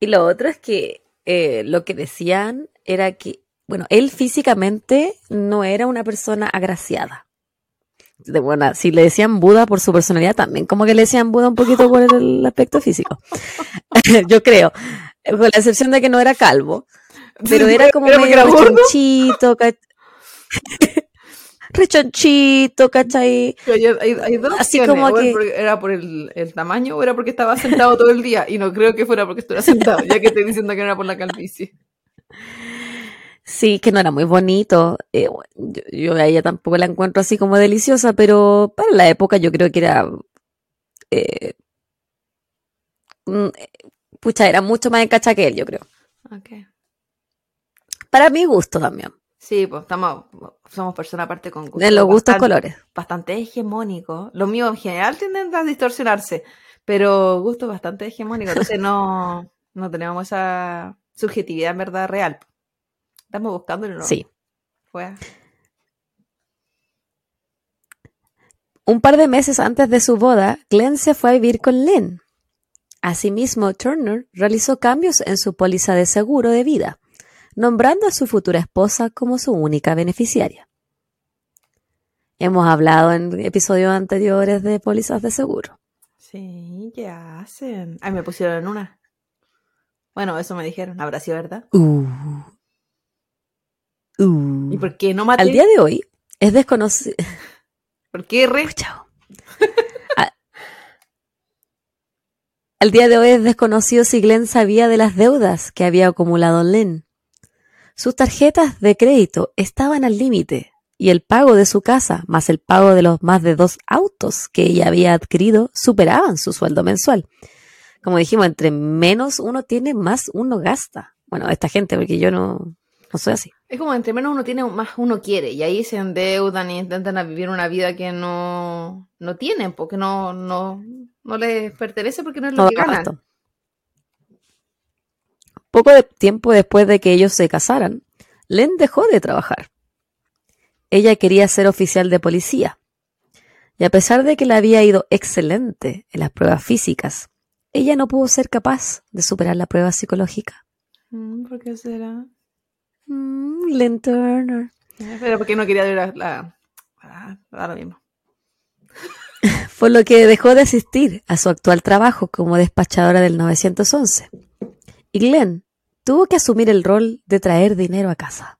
Y lo otro es que eh, lo que decían era que, bueno, él físicamente no era una persona agraciada. De buena, si le decían Buda por su personalidad, también como que le decían Buda un poquito por el aspecto físico. Yo creo. Con la excepción de que no era calvo. Pero era como ¿Era porque medio era rechonchito, ¿cach- rechonchito, ¿cachai? Pero hay, hay- hay dos Así opciones. como que- ¿Era por el, el tamaño o era porque estaba sentado todo el día? Y no creo que fuera porque estuviera sentado, ya que estoy diciendo que no era por la calvicie. Sí, que no era muy bonito. Eh, bueno, yo, yo a ella tampoco la encuentro así como deliciosa, pero para la época yo creo que era. eh, mm, pucha, era mucho más encacha que él, yo creo. Ok. Para mi gusto también. Sí, pues estamos, somos personas aparte con gustos De los gustos bastante- colores. bastante hegemónicos. Los míos en general tienden a distorsionarse, pero gustos bastante hegemónicos. Entonces no, no tenemos esa subjetividad en verdad real. Estamos buscándolo. ¿no? Sí. Fue- Un par de meses antes de su boda, Glenn se fue a vivir con Lynn. Asimismo, Turner realizó cambios en su póliza de seguro de vida, nombrando a su futura esposa como su única beneficiaria. Hemos hablado en episodios anteriores de pólizas de seguro. Sí, ¿qué hacen? Ay, me pusieron en una. Bueno, eso me dijeron. Habrá sido verdad. Uh. Uh. ¿Y por qué no maté? Al día de hoy es desconocido. ¿Por qué re? Chao. A- Al día de hoy es desconocido si Glenn sabía de las deudas que había acumulado Lynn. Sus tarjetas de crédito estaban al límite y el pago de su casa, más el pago de los más de dos autos que ella había adquirido, superaban su sueldo mensual. Como dijimos, entre menos uno tiene, más uno gasta. Bueno, esta gente, porque yo no, no soy así. Es como entre menos uno tiene, más uno quiere. Y ahí se endeudan y intentan vivir una vida que no, no tienen, porque no, no, no les pertenece porque no es lo No que ganan. abasto. Poco de tiempo después de que ellos se casaran, Len dejó de trabajar. Ella quería ser oficial de policía. Y a pesar de que le había ido excelente en las pruebas físicas, ella no pudo ser capaz de superar la prueba psicológica. Mm, ¿Por qué será? Mm, Lynn Turner. Pero porque no quería ver la... la- lo mismo. Por lo que dejó de asistir a su actual trabajo como despachadora del 911. Y Glenn tuvo que asumir el rol de traer dinero a casa.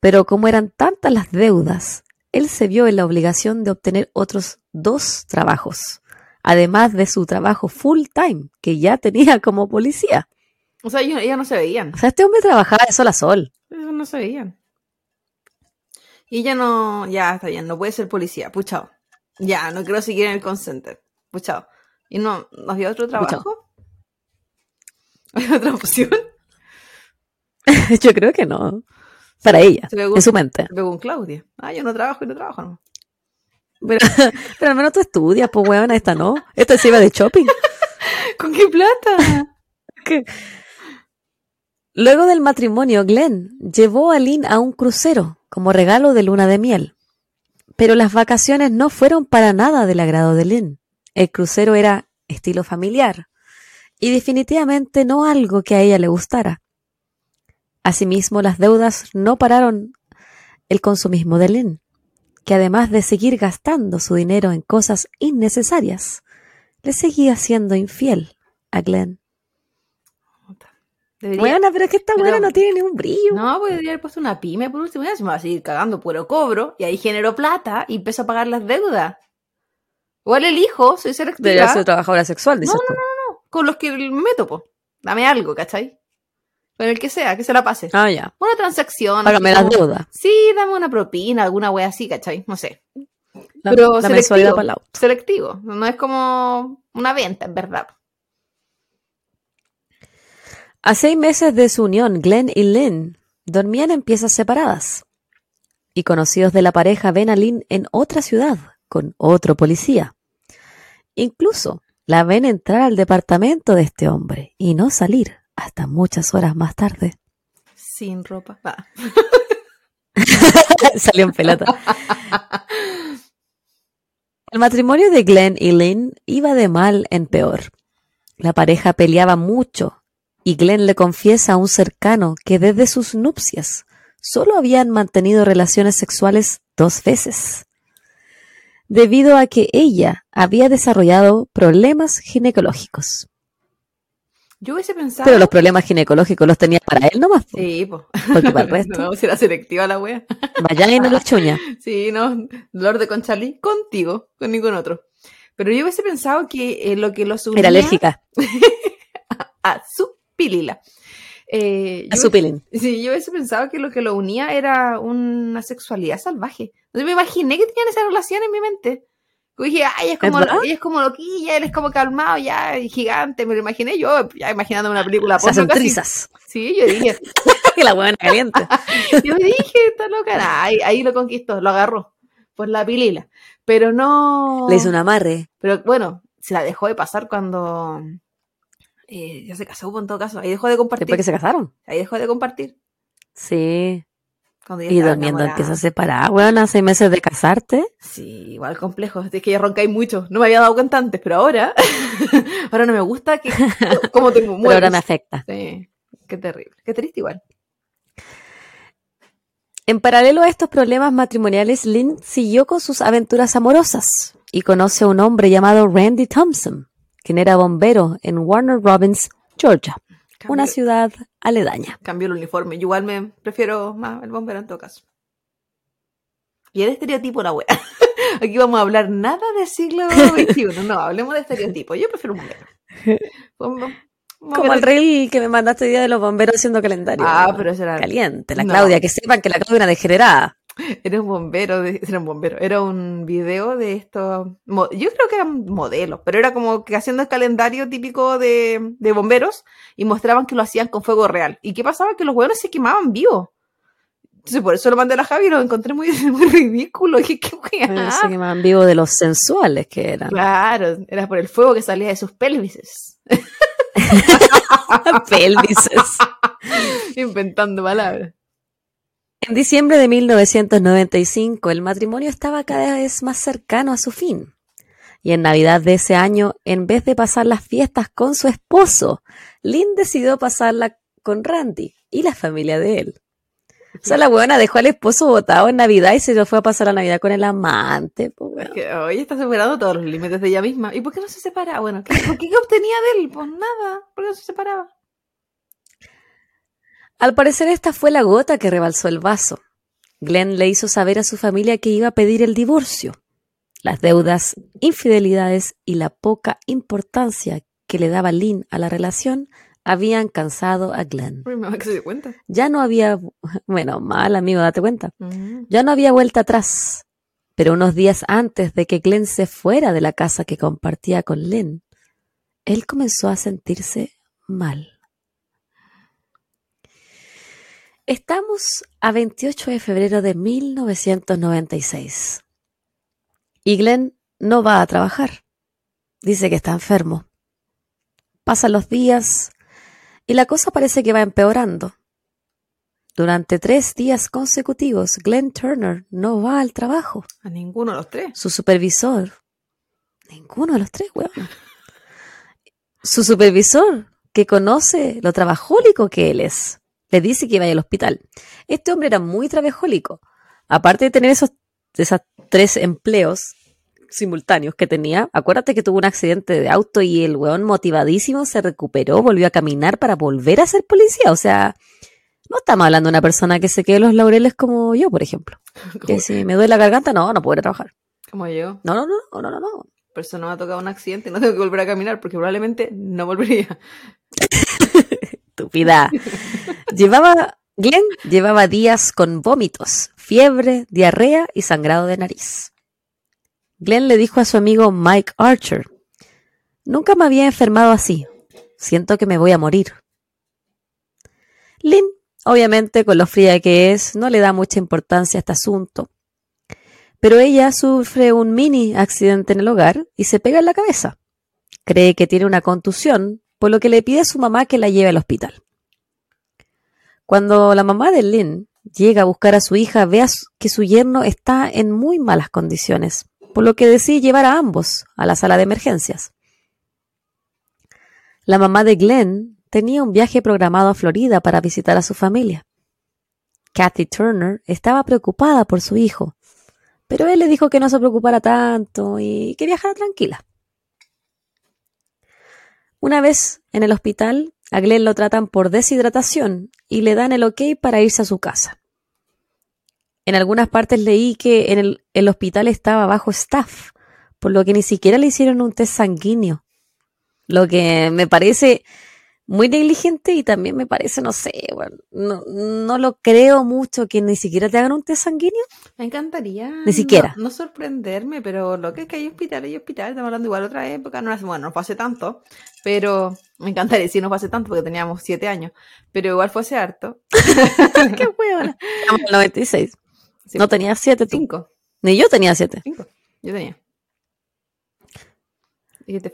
Pero como eran tantas las deudas, él se vio en la obligación de obtener otros dos trabajos, además de su trabajo full time que ya tenía como policía. O sea, ellos, ellas no se veían. O sea, este hombre trabajaba de sol a sol. Ellos no se veían. Y ella no... Ya, está bien, no puede ser policía. Puchao. Ya, no quiero seguir en el call center. Puchao. ¿Y no, no había otro trabajo? ¿Había otra opción? Yo creo que no. Para ella, Se en su mente. Luego con Claudia. Ah, yo no trabajo y no trabajo, ¿no? Pero, pero al menos tú estudias, pues weón, esta no. Esta se iba de shopping. ¿Con qué plata? Luego del matrimonio, Glenn llevó a Lynn a un crucero como regalo de luna de miel. Pero las vacaciones no fueron para nada del agrado de Lynn. El crucero era estilo familiar y definitivamente no algo que a ella le gustara. Asimismo, las deudas no pararon el consumismo de Lynn, que además de seguir gastando su dinero en cosas innecesarias, le seguía siendo infiel a Glenn. Debería- Bueno, pero es que esta pero- buena no tiene ni un brillo. No, pues debería haber puesto una pyme por último. Ya se me va a seguir cagando puro cobro. Y ahí generó plata y empezó a pagar las deudas. Igual el hijo, soy selectiva. Debería ser trabajadora sexual, dices tú. Con los que me meto, po. Dame algo, ¿cachai? Con el que sea, que se la pase. Ah, ya. Una transacción. Págame las deudas. Sí, dame una propina, alguna wea así, ¿cachai? No sé. La, Pero la selectivo. Selectivo. No es como una venta, en verdad. A seis meses de su unión, Glenn y Lynn dormían en piezas separadas. Y conocidos de la pareja ven a Lynn en otra ciudad, con otro policía. Incluso la ven entrar al departamento de este hombre y no salir hasta muchas horas más tarde. Sin ropa. Ah. Salió en pelota. El matrimonio de Glenn y Lynn iba de mal en peor. La pareja peleaba mucho y Glenn le confiesa a un cercano que desde sus nupcias solo habían mantenido relaciones sexuales dos veces, debido a que ella había desarrollado problemas ginecológicos. Yo hubiese pensado. Pero los problemas ginecológicos los tenía para él nomás, po, Sí, po. porque para el resto, No, si era selectiva la wea. vaya y no la chuña. Sí, no. Dolor de Conchalí contigo, con ningún otro. Pero yo hubiese pensado que eh, lo que los unía Era alérgica a su pilila. Eh, a yo su pilín. Sí, yo hubiese pensado que lo que lo unía era una sexualidad salvaje. Entonces me imaginé que tenían esa relación en mi mente. Yo dije, ay, es como, ella es como loquilla, él es como calmado, ya, gigante. Me lo imaginé yo, ya imaginando una película Se hacen trizas. Sí, yo dije, que la buena caliente. yo dije, está loca. Nah, ahí, ahí lo conquistó, lo agarró por la pilila. Pero no. Le hizo un amarre. Pero bueno, se la dejó de pasar cuando eh, ya se casó, pues, en todo caso. Ahí dejó de compartir. Después que se casaron. Ahí dejó de compartir. Sí. Y durmiendo en enamorada. piezas separadas, weón, a seis meses de casarte. Sí, igual complejo. Es que ya roncáis mucho. No me había dado cuenta antes, pero ahora, ahora no me gusta que como tengo Pero ahora me afecta. Sí, qué terrible. Qué triste igual. En paralelo a estos problemas matrimoniales, Lynn siguió con sus aventuras amorosas y conoce a un hombre llamado Randy Thompson, quien era bombero en Warner Robins, Georgia, una ciudad aledaña. cambió el uniforme. Yo igual me prefiero más el bombero en todo caso. Y el estereotipo la wea. Aquí vamos a hablar nada del siglo XXI. No, hablemos de estereotipo. Yo prefiero un bombero. Bom- Como el reel que me mandaste hoy día de los bomberos haciendo calendario. Ah, pero ese era, Caliente, la No. Claudia, que sepan que la Claudia era degenerada. era un bombero, de- era un bombero, era un video de estos, yo creo que eran modelos, pero era como que haciendo el calendario típico de, de bomberos y mostraban que lo hacían con fuego real. ¿Y qué pasaba? Que los hueones se quemaban vivos. Entonces por eso lo mandé a la Javi y lo encontré muy, muy ridículo. ¿qué weá? Se quemaban vivos de los sensuales que eran. Claro, era por el fuego que salía de sus pelvises. Pelvises. Inventando palabras. En diciembre de 1995, el matrimonio estaba cada vez más cercano a su fin. Y en Navidad de ese año, en vez de pasar las fiestas con su esposo, Lynn decidió pasarla con Randy y la familia de él. O sea, la buena dejó al esposo botado en Navidad y se lo fue a pasar la Navidad con el amante. pues, hoy está superando todos los límites de ella misma. ¿Y por qué no se separa? Bueno, ¿qué, ¿por qué obtenía de él? Pues nada, ¿por qué no se separaba? Al parecer esta fue la gota que rebalsó el vaso. Glenn le hizo saber a su familia que iba a pedir el divorcio. Las deudas, infidelidades y la poca importancia que le daba Lynn a la relación habían cansado a Glenn. Uy, mamá que se dio cuenta. Ya no había, bueno, mal amigo, date cuenta. Mm. Ya no había vuelta atrás. Pero unos días antes de que Glenn se fuera de la casa que compartía con Lynn, él comenzó a sentirse mal. Estamos a 28 de febrero de 1996 y Glenn no va a trabajar. Dice que está enfermo. Pasan los días y la cosa parece que va empeorando. Durante tres días consecutivos, Glenn Turner no va al trabajo. A ninguno de los tres. Su supervisor, ninguno de los tres, weón. Su supervisor, que conoce lo trabajólico que él es, le dice que vaya al hospital. Este hombre era muy trabajólico. Aparte de tener esos, esas tres empleos simultáneos que tenía. Acuérdate que tuvo un accidente de auto y el weón motivadísimo se recuperó, volvió a caminar para volver a ser policía. O sea, no estamos hablando de una persona que se quede los laureles como yo, por ejemplo. Que si me duele la garganta, no, no puedo trabajar. Como yo. No, no, no, no, no, no. Pero eso no me ha tocado un accidente y no tengo que volver a caminar porque probablemente no volvería. Estúpida. llevaba, Glenn llevaba días con vómitos, fiebre, diarrea y sangrado de nariz. Glenn le dijo a su amigo Mike Archer, Nunca me había enfermado así. Siento que me voy a morir. Lynn, obviamente, con lo fría que es, no le da mucha importancia a este asunto. Pero ella sufre un mini accidente en el hogar y se pega en la cabeza. Cree que tiene una contusión, por lo que le pide a su mamá que la lleve al hospital. Cuando la mamá de Lynn llega a buscar a su hija, ve que su yerno está en muy malas condiciones por lo que decide llevar a ambos a la sala de emergencias. La mamá de Glenn tenía un viaje programado a Florida para visitar a su familia. Kathy Turner estaba preocupada por su hijo, pero él le dijo que no se preocupara tanto y que viajara tranquila. Una vez en el hospital, a Glenn lo tratan por deshidratación y le dan el ok para irse a su casa. En algunas partes leí que en el, hospital estaba bajo staff, por lo que ni siquiera le hicieron un test sanguíneo. Lo que me parece muy negligente y también me parece, no sé, bueno, no, lo creo mucho que ni siquiera te hagan un test sanguíneo. Me encantaría. Ni siquiera. No, sorprenderme, pero lo que es que hay hospitales y hospitales, estamos hablando igual otra época, no, bueno, no fue hace tanto, pero me encantaría decir no fue hace tanto porque teníamos siete años, pero igual fue hace harto. Qué huevona. Estamos en el 96 no tenía siete, Cinco. Ni yo tenía siete. Cinco. Yo tenía.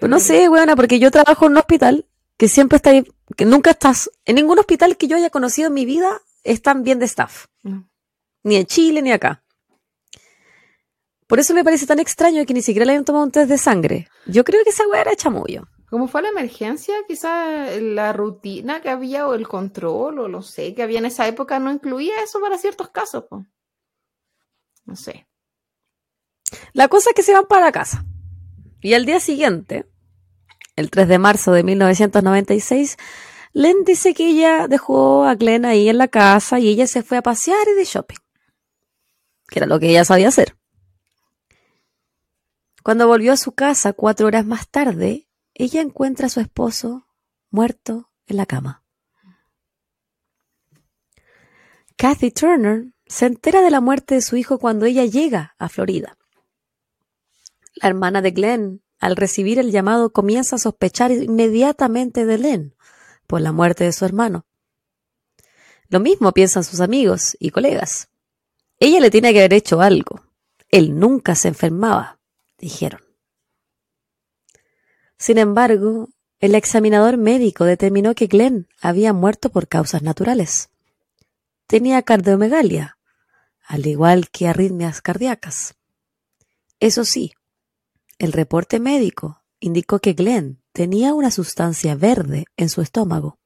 No sé, weona, porque yo trabajo en un hospital que siempre está ahí, que nunca estás, en ningún hospital que yo haya conocido en mi vida están bien de staff. Ni en Chile ni acá. Por eso me parece tan extraño que ni siquiera le hayan tomado un test de sangre. Yo creo que esa weá era chamullo. Como fue la emergencia, quizá la rutina que había o el control o lo sé que había en esa época no incluía eso para ciertos casos. pues. No sé. La cosa es que se van para casa. Y al día siguiente, el 3 de marzo de 1996, Len dice que ella dejó a Glenn ahí en la casa y ella se fue a pasear y de shopping. Que era lo que ella sabía hacer. Cuando volvió a su casa cuatro horas más tarde, ella encuentra a su esposo muerto en la cama. Kathy Turner se entera de la muerte de su hijo cuando ella llega a Florida. La hermana de Glenn, al recibir el llamado, comienza a sospechar inmediatamente de Len por la muerte de su hermano. Lo mismo piensan sus amigos y colegas. Ella le tiene que haber hecho algo. Él nunca se enfermaba, dijeron. Sin embargo, el examinador médico determinó que Glenn había muerto por causas naturales. Tenía cardiomegalia, al igual que arritmias cardíacas. Eso sí, el reporte médico indicó que Glenn tenía una sustancia verde en su estómago.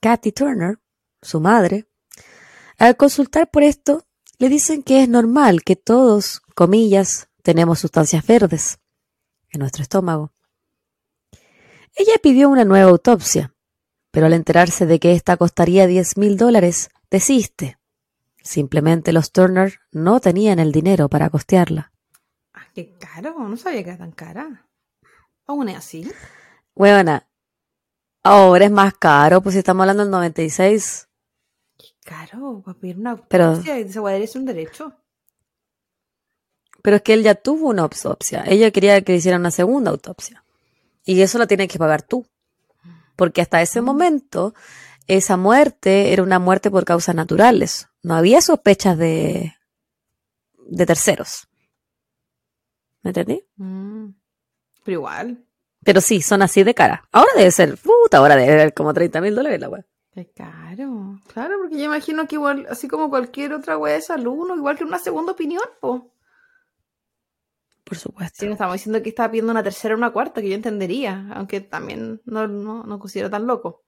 Kathy Turner, su madre, al consultar por esto, le dicen que es normal que todos, comillas, tenemos sustancias verdes en nuestro estómago. Ella pidió una nueva autopsia, pero al enterarse de que esta costaría diez mil dólares, desiste Simplemente los Turner no tenían el dinero para costearla. Qué caro, no sabía que era tan cara. ¿Aún es así? Buena. Ahora es más caro, pues si estamos hablando del 96. Qué caro, para pedir una autopsia pero, es un derecho. Pero es que él ya tuvo una autopsia. Ella quería que le hiciera una segunda autopsia. Y eso lo tienes que pagar tú. Porque hasta ese mm. momento esa muerte era una muerte por causas naturales. No había sospechas de, de terceros. ¿Me entendí? Mm, pero igual. Pero sí, son así de cara. Ahora debe ser, puta, ahora debe ser como 30 mil dólares la web. Qué caro. Claro, porque yo imagino que igual, así como cualquier otra web de salud, igual que una segunda opinión, po. Por supuesto. Sí, estamos diciendo que estaba pidiendo una tercera o una cuarta, que yo entendería, aunque también no, no, no considero tan loco.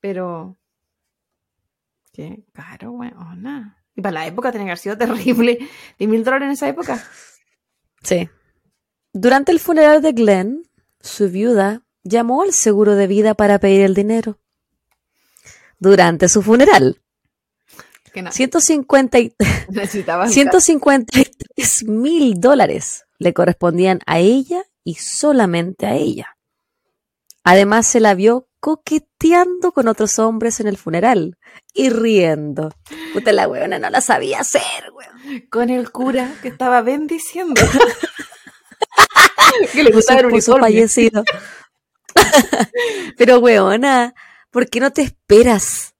Pero Qué caro, weona. Y para la época tenía que haber sido terrible. ¿10 mil dólares en esa época? Sí. Durante el funeral de Glenn, su viuda llamó al seguro de vida para pedir el dinero. Durante su funeral, no, 150 y- necesitaban 153 mil dólares le correspondían a ella y solamente a ella. Además, se la vio coqueteando con otros hombres en el funeral y riendo. Puta, la weona no la sabía hacer, weón. con el cura que estaba bendiciendo. que le gustaba el uniforme. fallecido. Pero, weona, ¿por qué no te esperas?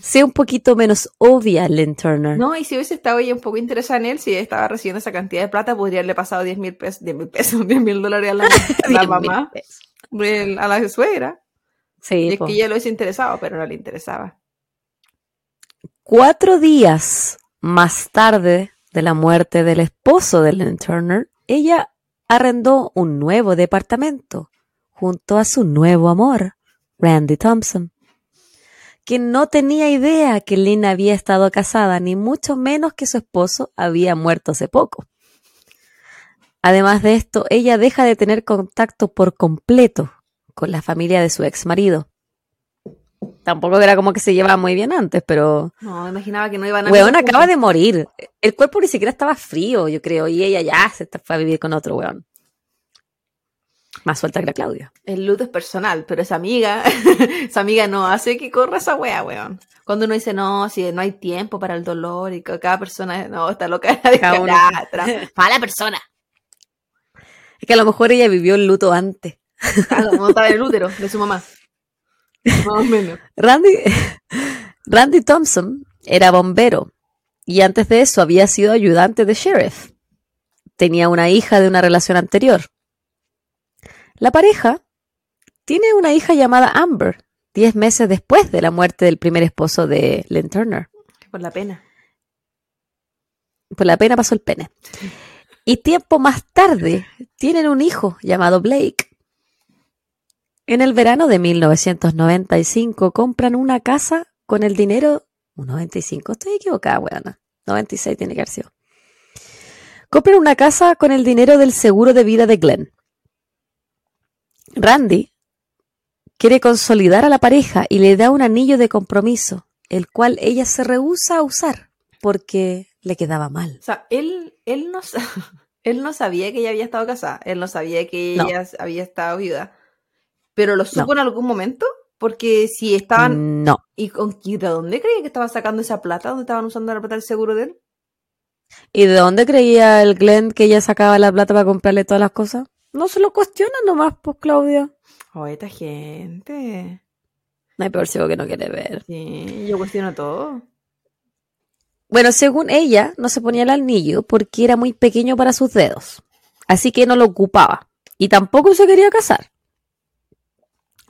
Sea un poquito menos obvia, Lynn Turner. No, y si hubiese estado ella un poco interesada en él, si estaba recibiendo esa cantidad de plata, podría haberle pasado 10 mil pesos, 10 mil pesos, 10 mil dólares a la, a la 10 mil mamá, a la suegra. Sí, Y es po. que ella lo hubiese interesado, pero no le interesaba. Cuatro días más tarde de la muerte del esposo de Lynn Turner, ella arrendó un nuevo departamento junto a su nuevo amor, Randy Thompson, que no tenía idea que Lynn había estado casada, ni mucho menos que su esposo había muerto hace poco. Además de esto, ella deja de tener contacto por completo con la familia de su ex marido. Tampoco era como que se llevaba muy bien antes, pero No, imaginaba que no iban a Weón acaba de morir. El cuerpo ni siquiera estaba frío, yo creo, y ella ya se fue a vivir con otro weón. Más suelta que la Claudia. El luto es personal, pero esa amiga, esa amiga no hace que corra esa wea, weón. Cuando uno dice, no, si no hay tiempo para el dolor y que cada persona, no, está loca, de Cada uno. Para la persona. Es que a lo mejor ella vivió el luto antes. Como estaba en el útero de su mamá. Más o menos. Randy, Randy Thompson era bombero y antes de eso había sido ayudante de sheriff. Tenía una hija de una relación anterior. La pareja tiene una hija llamada Amber, diez meses después de la muerte del primer esposo de Lynn Turner. Por la pena. Por la pena pasó el pene. Y tiempo más tarde tienen un hijo llamado Blake. En el verano de 1995 compran una casa con el dinero. ¿Un 95? Estoy equivocada, weona. 96 tiene que haber sido. Compran una casa con el dinero del seguro de vida de Glenn. Randy quiere consolidar a la pareja y le da un anillo de compromiso, el cual ella se rehúsa a usar porque le quedaba mal. O sea, él, él, no, él no sabía que ella había estado casada. Él no sabía que No. ella había estado viuda. Pero lo supo en algún momento. Porque si estaban. No. ¿Y con y de dónde creía que estaban sacando esa plata? ¿Dónde estaban usando la plata del seguro de él? ¿Y de dónde creía el Glenn que ella sacaba la plata para comprarle todas las cosas? No se lo cuestiona nomás, pues, Claudia. Oh, esta gente. No hay peor ciego que no quiere ver. Sí, yo cuestiono todo. Bueno, según ella, no se ponía el anillo porque era muy pequeño para sus dedos. Así que no lo ocupaba. Y tampoco se quería casar.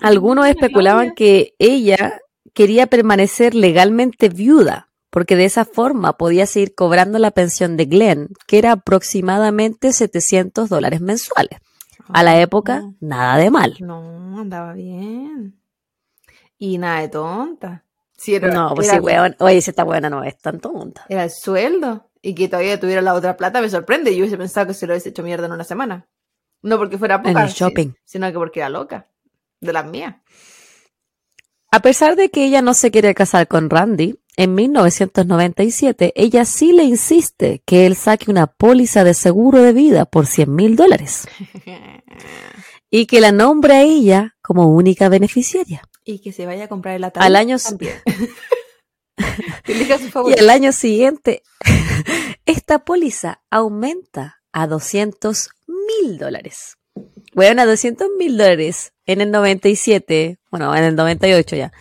Algunos especulaban que ella quería permanecer legalmente viuda, porque de esa forma podía seguir cobrando la pensión de Glenn, que era aproximadamente 700 dólares mensuales. A la época, No, nada de mal. No, andaba bien. Y nada de tonta. Sí, era, No, pues era- sí, weón. Oye, si esta buena no es tan tonta. Era el sueldo. Y que todavía tuviera la otra plata me sorprende. Yo hubiese pensado que se lo hubiese hecho mierda en una semana. No porque fuera En poca, el shopping. si- sino que porque era loca. De las mías. A pesar de que ella no se quiere casar con Randy, en 1997 ella sí le insiste que él saque una póliza de seguro de vida por 100 mil dólares y que la nombre a ella como única beneficiaria. y que se vaya a comprar el ataúd. Al año, y al año siguiente, esta póliza aumenta a 200 mil dólares. Bueno, a 200 mil dólares en el 97, bueno, en el 98 ya,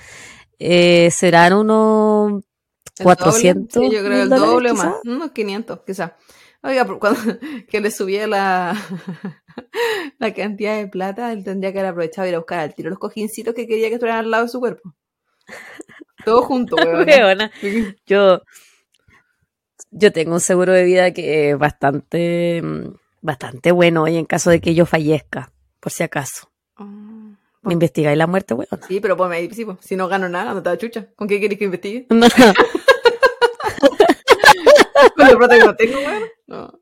eh, serán unos ¿El 400 doble? Yo creo el doble o más. Unos 500, quizá. Oiga, cuando que le subía la, la cantidad de plata, él tendría que haber aprovechado y ir a buscar al tiro los cojincitos que quería que estuvieran al lado de su cuerpo. Todo junto, weón. Weona, Yo, yo tengo un seguro de vida que es bastante, mm, bastante bueno y en caso de que yo fallezca, por si acaso. ¿Me investigáis la muerte, weón? Sí, pero ponme ahí, sí, po. si no gano nada, no te da chucha. ¿Con qué querés que investigue? No. plata que no tengo, weón. No.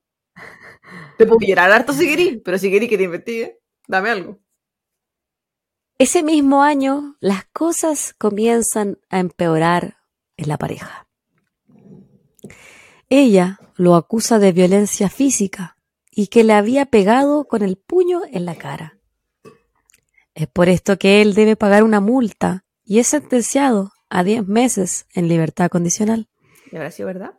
Te puedo llorar harto si querís, pero si querís que te investigue, dame algo. Ese mismo año, las cosas comienzan a empeorar en la pareja. Ella lo acusa de violencia física y que le había pegado con el puño en la cara. Es por esto que él debe pagar una multa y es sentenciado a 10 meses en libertad condicional. ¿Y habrá sido verdad?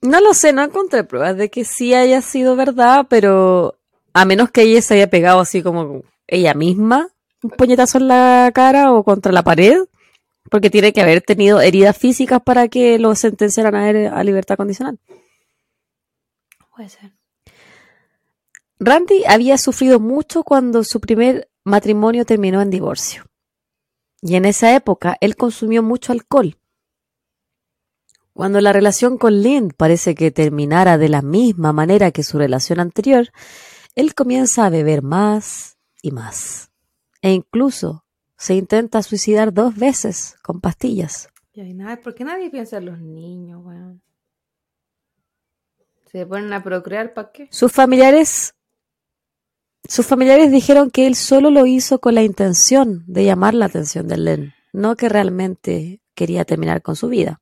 No lo sé, no encontré pruebas de que sí haya sido verdad, pero a menos que ella se haya pegado así como ella misma, un puñetazo en la cara o contra la pared, porque tiene que haber tenido heridas físicas para que lo sentenciaran a, él a libertad condicional. Puede ser. Randy había sufrido mucho cuando su primer matrimonio terminó en divorcio. Y en esa época él consumió mucho alcohol. Cuando la relación con Lynn parece que terminara de la misma manera que su relación anterior, él comienza a beber más y más. E incluso se intenta suicidar dos veces con pastillas. ¿por qué nadie piensa en los niños, weón? Se ponen a procrear, ¿para qué? Sus familiares sus familiares dijeron que él solo lo hizo con la intención de llamar la atención de Len, no que realmente quería terminar con su vida.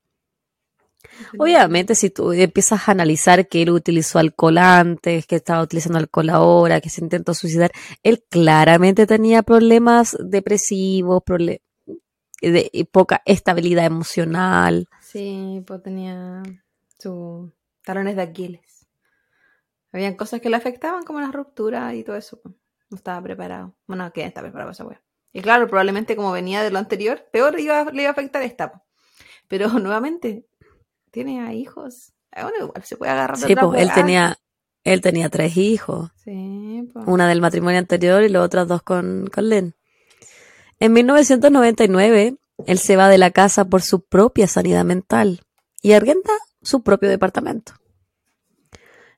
Obviamente, si tú empiezas a analizar que él utilizó alcohol antes, que estaba utilizando alcohol ahora, que se intentó suicidar, él claramente tenía problemas depresivos, de poca estabilidad emocional. Sí, pues tenía sus talones de Aquiles. Habían cosas que le afectaban, como las rupturas y todo eso. pues. No estaba preparado. Bueno, ¿quién está preparado para esa wea? Y claro, probablemente como venía de lo anterior, peor iba, le iba a afectar esta. pues. Pero nuevamente, tiene a hijos. Bueno, igual se puede agarrar Sí, pues él tenía, él tenía tres hijos. Sí, pues. una del matrimonio anterior y los otros dos con, con Len. En 1999, él se va de la casa por su propia sanidad mental y arrenda su propio departamento.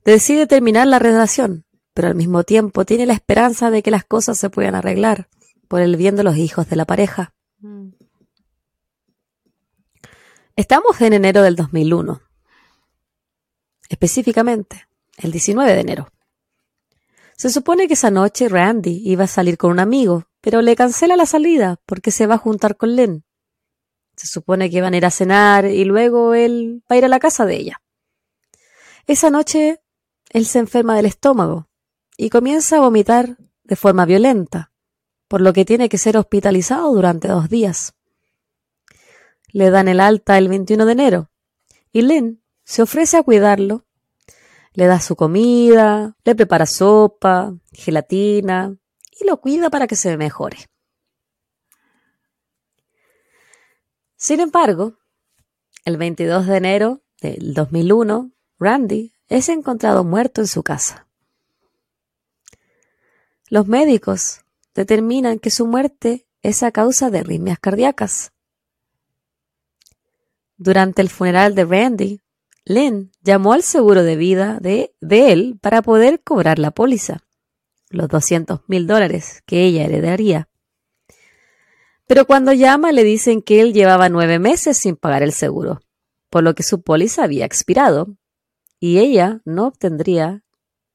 Decide terminar la relación, pero al mismo tiempo tiene la esperanza de que las cosas se puedan arreglar por el bien de los hijos de la pareja. Mm. Estamos en enero del 2001. Específicamente, el 19 de enero. Se supone que esa noche Randy iba a salir con un amigo, pero le cancela la salida porque se va a juntar con Len. Se supone que van a ir a cenar y luego él va a ir a la casa de ella. Esa noche él se enferma del estómago y comienza a vomitar de forma violenta, por lo que tiene que ser hospitalizado durante dos días. Le dan el alta el 21 de enero y Len se ofrece a cuidarlo. Le da su comida, le prepara sopa, gelatina y lo cuida para que se mejore. Sin embargo, el 22 de enero del 2001, Randy es encontrado muerto en su casa. Los médicos determinan que su muerte es a causa de arritmias cardíacas. Durante el funeral de Randy, Lynn llamó al seguro de vida de, de él para poder cobrar la póliza, los 200 mil dólares que ella heredaría. Pero cuando llama le dicen que él llevaba nueve meses sin pagar el seguro, por lo que su póliza había expirado y ella no obtendría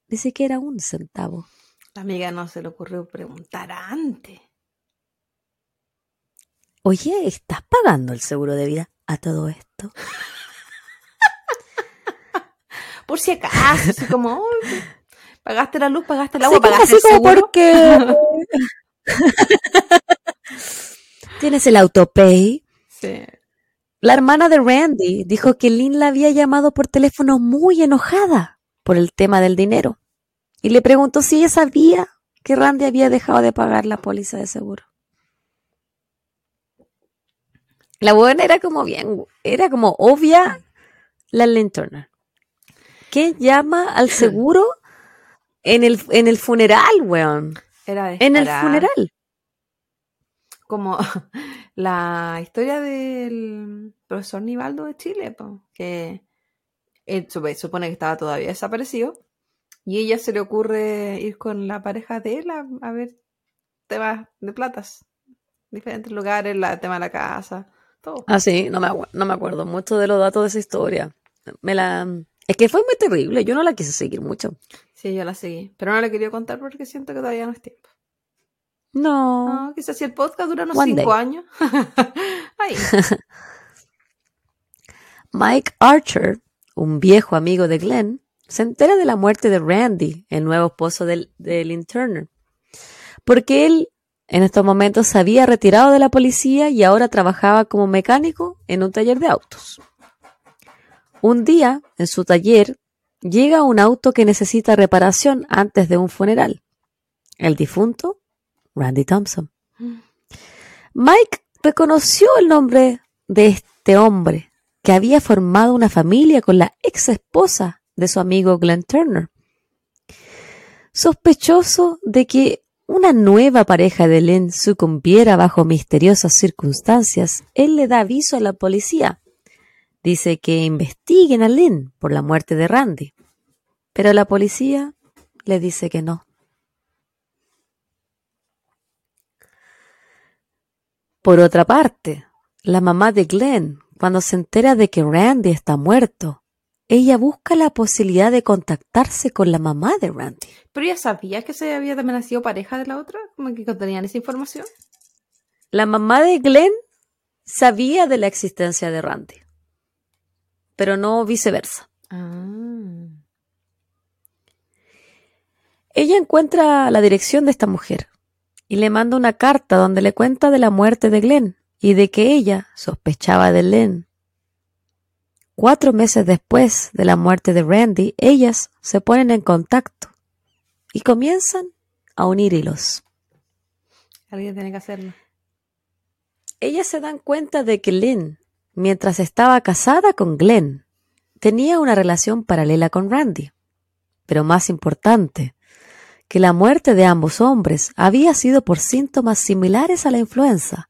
ni siquiera un centavo. La amiga no se le ocurrió preguntar antes. Oye, ¿estás pagando el seguro de vida a todo esto? Por si acaso, así como, "Ay, pagaste la luz, pagaste el agua, pagaste así el como seguro. porque tienes el autopay. Sí. La hermana de Randy dijo que Lynn la había llamado por teléfono muy enojada por el tema del dinero y le preguntó si ella sabía que Randy había dejado de pagar la póliza de seguro. La buena era como bien, era como obvia la Lynn Turner. ¿Qué llama al seguro en el, en el funeral, weón? Era En el funeral. Como la historia del profesor Nivaldo de Chile, po, que él supone que estaba todavía desaparecido y ella se le ocurre ir con la pareja de él a, a ver temas de platas, diferentes lugares, la, tema de la casa, todo. Ah, sí, no me, no me acuerdo mucho de los datos de esa historia. me la... Es que fue muy terrible, yo no la quise seguir mucho. Sí, yo la seguí, pero no la quería contar porque siento que todavía no es tiempo. No. No, quizás si el podcast dura unos One cinco day. años. Ahí. Mike Archer, un viejo amigo de Glenn, se entera de la muerte de Randy, el nuevo esposo del- de Lynn Turner, porque él en estos momentos se había retirado de la policía y ahora trabajaba como mecánico en un taller de autos. Un día, en su taller, llega un auto que necesita reparación antes de un funeral. El difunto, Randy Thompson. Mike reconoció el nombre de este hombre que había formado una familia con la ex esposa de su amigo Glenn Turner. Sospechoso de que una nueva pareja de Lynn sucumbiera bajo misteriosas circunstancias, él le da aviso a la policía. Dice que investiguen a Lynn por la muerte de Randy. Pero la policía le dice que no. Por otra parte, la mamá de Glenn, cuando se entera de que Randy está muerto, ella busca la posibilidad de contactarse con la mamá de Randy. Pero ella sabía que se había también sido pareja de la otra, como que tenían esa información. La mamá de Glenn sabía de la existencia de Randy, pero no viceversa. Ah. Ella encuentra la dirección de esta mujer y le manda una carta donde le cuenta de la muerte de Glenn y de que ella sospechaba de Glenn. Cuatro meses después de la muerte de Randy, ellas se ponen en contacto y comienzan a unir hilos. Alguien tiene que hacerlo. Ellas se dan cuenta de que Lynn, mientras estaba casada con Glenn, tenía una relación paralela con Randy. Pero más importante, que la muerte de ambos hombres había sido por síntomas similares a la influenza,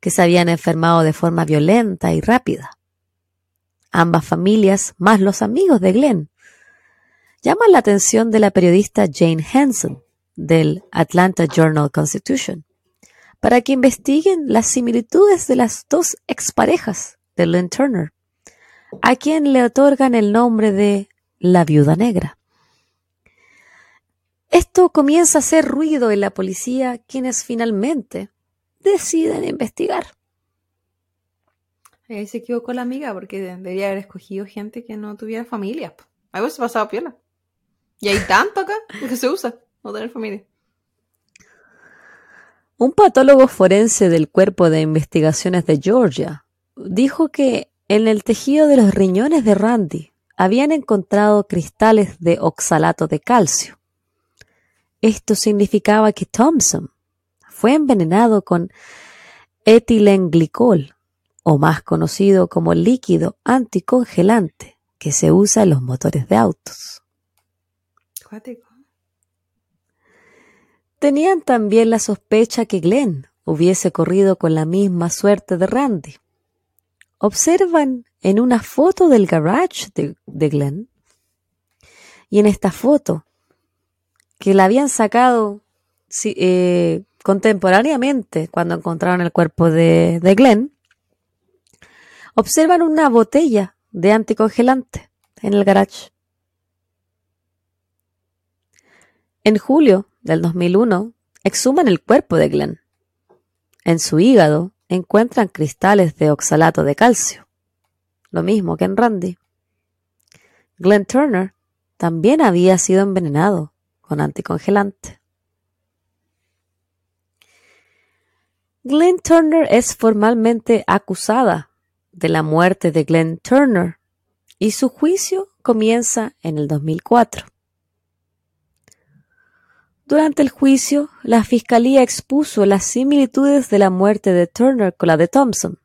que se habían enfermado de forma violenta y rápida. Ambas familias, más los amigos de Glenn, llaman la atención de la periodista Jane Henson del Atlanta Journal Constitution para que investiguen las similitudes de las dos exparejas de Lynn Turner, a quien le otorgan el nombre de la viuda negra. Esto comienza a hacer ruido en la policía, quienes finalmente deciden investigar. Ahí se equivocó la amiga porque debería haber escogido gente que no tuviera familia. po. Algo se pasaba piola. Y hay tanto acá que se usa, no tener familia. Un patólogo forense del Cuerpo de Investigaciones de Georgia dijo que en el tejido de los riñones de Randy habían encontrado cristales de oxalato de calcio. Esto significaba que Thompson fue envenenado con etilenglicol, o más conocido como líquido anticongelante que se usa en los motores de autos. Tenían también la sospecha que Glenn hubiese corrido con la misma suerte de Randy. Observan en una foto del garage de, de Glenn y en esta foto que la habían sacado eh, contemporáneamente cuando encontraron el cuerpo de, de Glenn, observan una botella de anticongelante en el garage. En julio del 2001, exhuman el cuerpo de Glenn. En su hígado encuentran cristales de oxalato de calcio, lo mismo que en Randy. Glenn Turner también había sido envenenado con anticongelante. Glenn Turner es formalmente acusada de la muerte de Glenn Turner y su juicio comienza en el 2004. Durante el juicio, la fiscalía expuso las similitudes de la muerte de Turner con la de Thompson.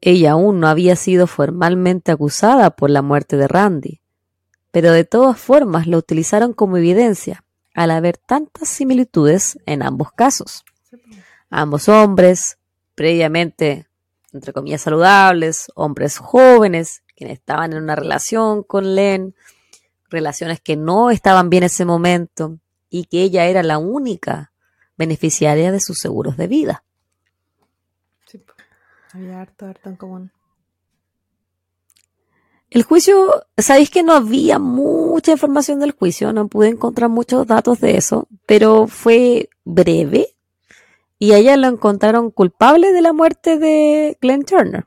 Ella aún no había sido formalmente acusada por la muerte de Randy, pero de todas formas lo utilizaron como evidencia al haber tantas similitudes en ambos casos. Ambos hombres, previamente, entre comillas, saludables, hombres jóvenes, quienes estaban en una relación con Len, relaciones que no estaban bien en ese momento y que ella era la única beneficiaria de sus seguros de vida. Sí. Había harto, harto en común. El juicio, sabéis que no había mucha información del juicio, no pude encontrar muchos datos de eso, pero fue breve y a ella lo encontraron culpable de la muerte de Glenn Turner.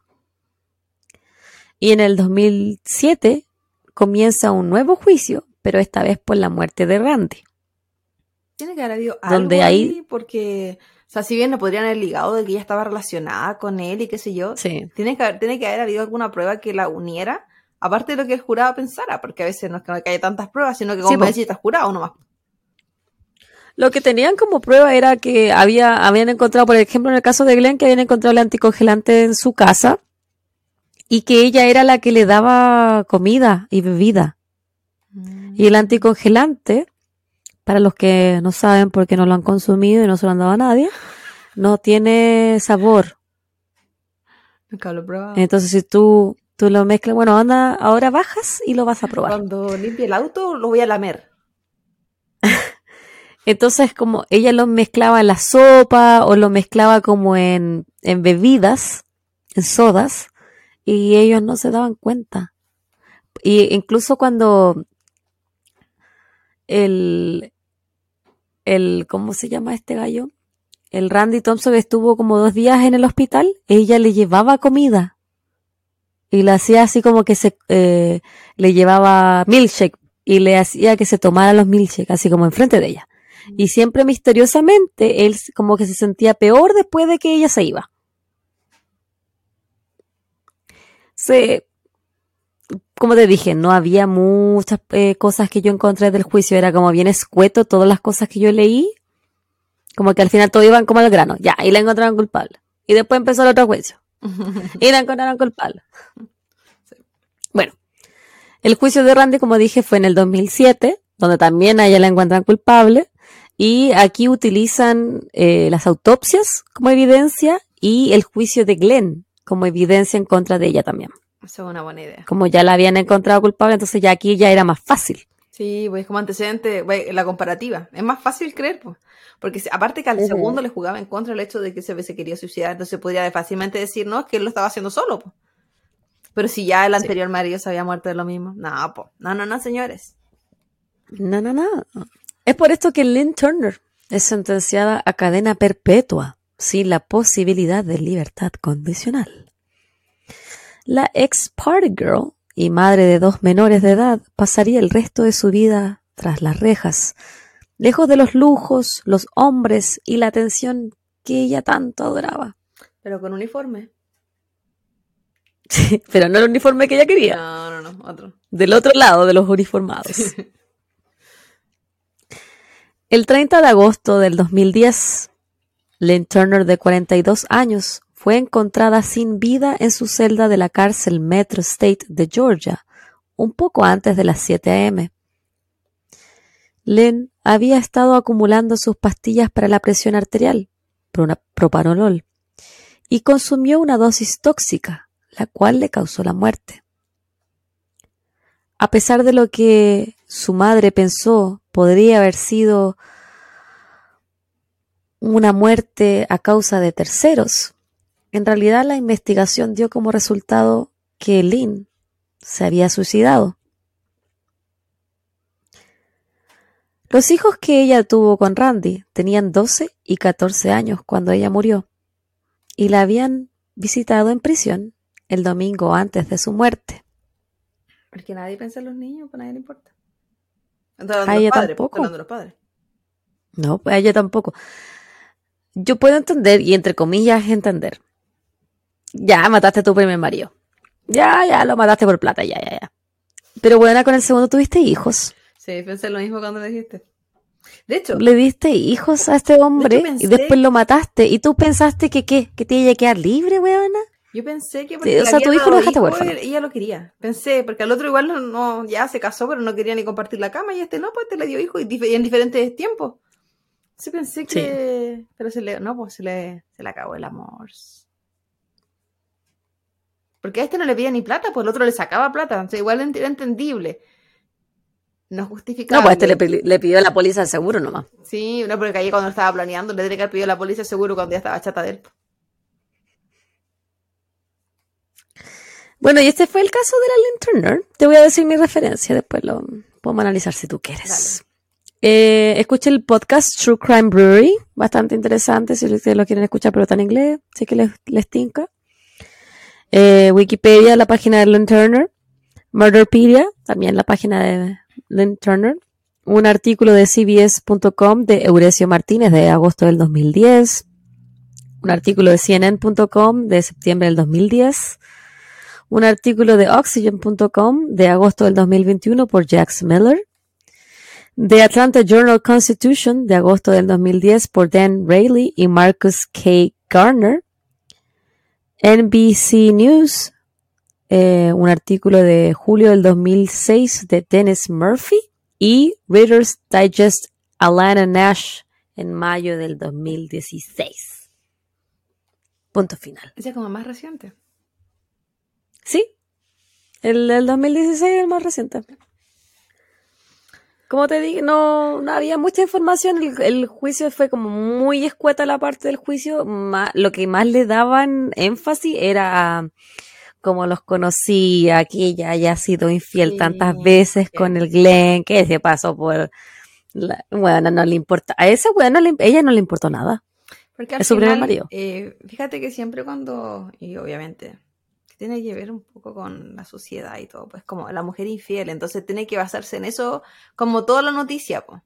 Y en el 2007 comienza un nuevo juicio, pero esta vez por la muerte de Randy. Tiene que haber habido algo ahí porque, o sea, si bien no podrían haber ligado de que ella estaba relacionada con él y qué sé yo, Sí. tiene que, haber, tiene que haber habido alguna prueba que la uniera, aparte de lo que el jurado pensara, porque a veces no es que haya tantas pruebas, sino que Sí, como po. necesitas jurado nomás. Lo que tenían como prueba era que había, habían encontrado, por ejemplo, en el caso de Glenn, que habían encontrado el anticongelante en su casa y que ella era la que le daba comida y bebida. Y el anticongelante, para los que no saben porque no lo han consumido y no se lo han dado a nadie, no tiene sabor. Nunca lo he probado. Entonces, si tú, tú lo mezclas, bueno, anda, ahora bajas y lo vas a probar. Cuando limpie el auto, lo voy a lamer. Entonces, como ella lo mezclaba en la sopa o lo mezclaba como en, en bebidas, en sodas, y ellos no se daban cuenta. Y incluso cuando el, el, ¿cómo se llama este gallo? El Randy Thompson estuvo como dos días en el hospital, ella le llevaba comida. Y le hacía así como que se, eh, le llevaba milkshake y le hacía que se tomara los milkshakes, así como enfrente de ella. Y siempre misteriosamente él como que se sentía peor después de que ella se iba. Se, como te dije, no había muchas eh, cosas que yo encontré del juicio, era como bien escueto todas las cosas que yo leí, como que al final todo iban como al grano, ya, y la encontraron culpable. Y después empezó el otro juicio, y la encontraron culpable. Bueno, el juicio de Randy, como dije, fue en el 2007, donde también a ella la encuentran culpable. Y aquí utilizan eh, las autopsias como evidencia y el juicio de Glenn como evidencia en contra de ella también. Eso es una buena idea. Como ya la habían encontrado culpable, entonces ya aquí ya era más fácil. Sí, pues como antecedente, pues, la comparativa. Es más fácil creer, pues. Porque aparte que al segundo le jugaba en contra el hecho de que se, se quería suicidar, entonces podría fácilmente decir, no, es que él lo estaba haciendo solo, pues. Pero si ya el Sí. anterior marido se había muerto de lo mismo. No, pues. No, no, no, señores. No, no, no. Es por esto que Lynn Turner es sentenciada a cadena perpetua sin la posibilidad de libertad condicional. La ex party girl y madre de dos menores de edad pasaría el resto de su vida tras las rejas, lejos de los lujos, los hombres y la atención que ella tanto adoraba. Pero con uniforme. Sí, pero no el uniforme que ella quería. No, no, no, otro. del otro lado de los uniformados. El 30 de agosto del 2010, Lynn Turner, de 42 años, fue encontrada sin vida en su celda de la cárcel Metro State de Georgia, un poco antes de las 7 a.m. Lynn había estado acumulando sus pastillas para la presión arterial, propanolol, y consumió una dosis tóxica, la cual le causó la muerte. A pesar de lo que su madre pensó podría haber sido una muerte a causa de terceros, en realidad la investigación dio como resultado que Lynn se había suicidado. Los hijos que ella tuvo con Randy tenían 12 y 14 años cuando ella murió y la habían visitado en prisión el domingo antes de su muerte. Porque nadie piensa en los niños, pues a nadie le importa. Hablando A ella padres, tampoco. los padres. No, pues a ella tampoco. Yo puedo entender, y entre comillas entender. Ya mataste a tu primer marido. Ya, ya lo mataste por plata, ya, ya, ya. Pero bueno, con el segundo tuviste hijos. Sí, pensé lo mismo cuando le dijiste. De hecho, Le diste hijos a este hombre pensé- y después lo mataste. ¿Y tú pensaste que qué? ¿Que te iba a quedar libre, weona? yo pensé que Sí, porque o le sea, tu hijo lo dejaste huérfano. ella lo quería. Pensé, porque al otro igual no, no- ya se casó, pero no quería ni compartir la cama, y este no, pues este le dio hijo y, dif- y en diferentes tiempos. Sí pensé que... Pero se le... No, pues se le, se le acabó el amor. Porque a este no le pedía ni plata, pues el otro le sacaba plata. O sea, igual era entendible. No justificable. No, pues este le, le pidió la póliza al seguro nomás. Sí, no, porque ahí cuando estaba planeando le tenía que haber pedido la policía seguro cuando ya estaba chata de él. Bueno, y este fue el caso de la Lynn Turner. Te voy a decir mi referencia, después lo podemos analizar si tú quieres. Eh, escuché el podcast True Crime Brewery, bastante interesante si ustedes lo quieren escuchar, pero está en inglés, sí que les, les tinca. Eh, Wikipedia, la página de Lynn Turner. Murderpedia, también la página de Lynn Turner. Un artículo de CBS.com de Euresio Martínez de agosto del 2010. Un artículo de CNN.com de septiembre del 2010. Un artículo de Oxygen.com de agosto del 2021 por Jax Miller. The Atlanta Journal Constitution de agosto del 2010 por Dan Rayleigh y Marcus K. Garner. NBC News, eh, un artículo de julio del 2006 de Dennis Murphy y Reader's Digest Alana Nash en mayo del 2016. Punto final. Ese es como más reciente. Sí, el del 2016 es el más reciente. Como te dije, no, no había mucha información. El, el juicio fue como muy escueta la parte del juicio. Lo que más le daban énfasis era como los conocía, que ella haya sido infiel Sí, tantas veces con el Glenn, que se pasó por... La, bueno, no le importa. A esa bueno, ella no le importó nada. Porque al Es su primer marido. eh, fíjate que siempre cuando, y obviamente, tiene que ver un poco con la sociedad y todo, pues como la mujer infiel, entonces tiene que basarse en eso como toda la noticia, pues.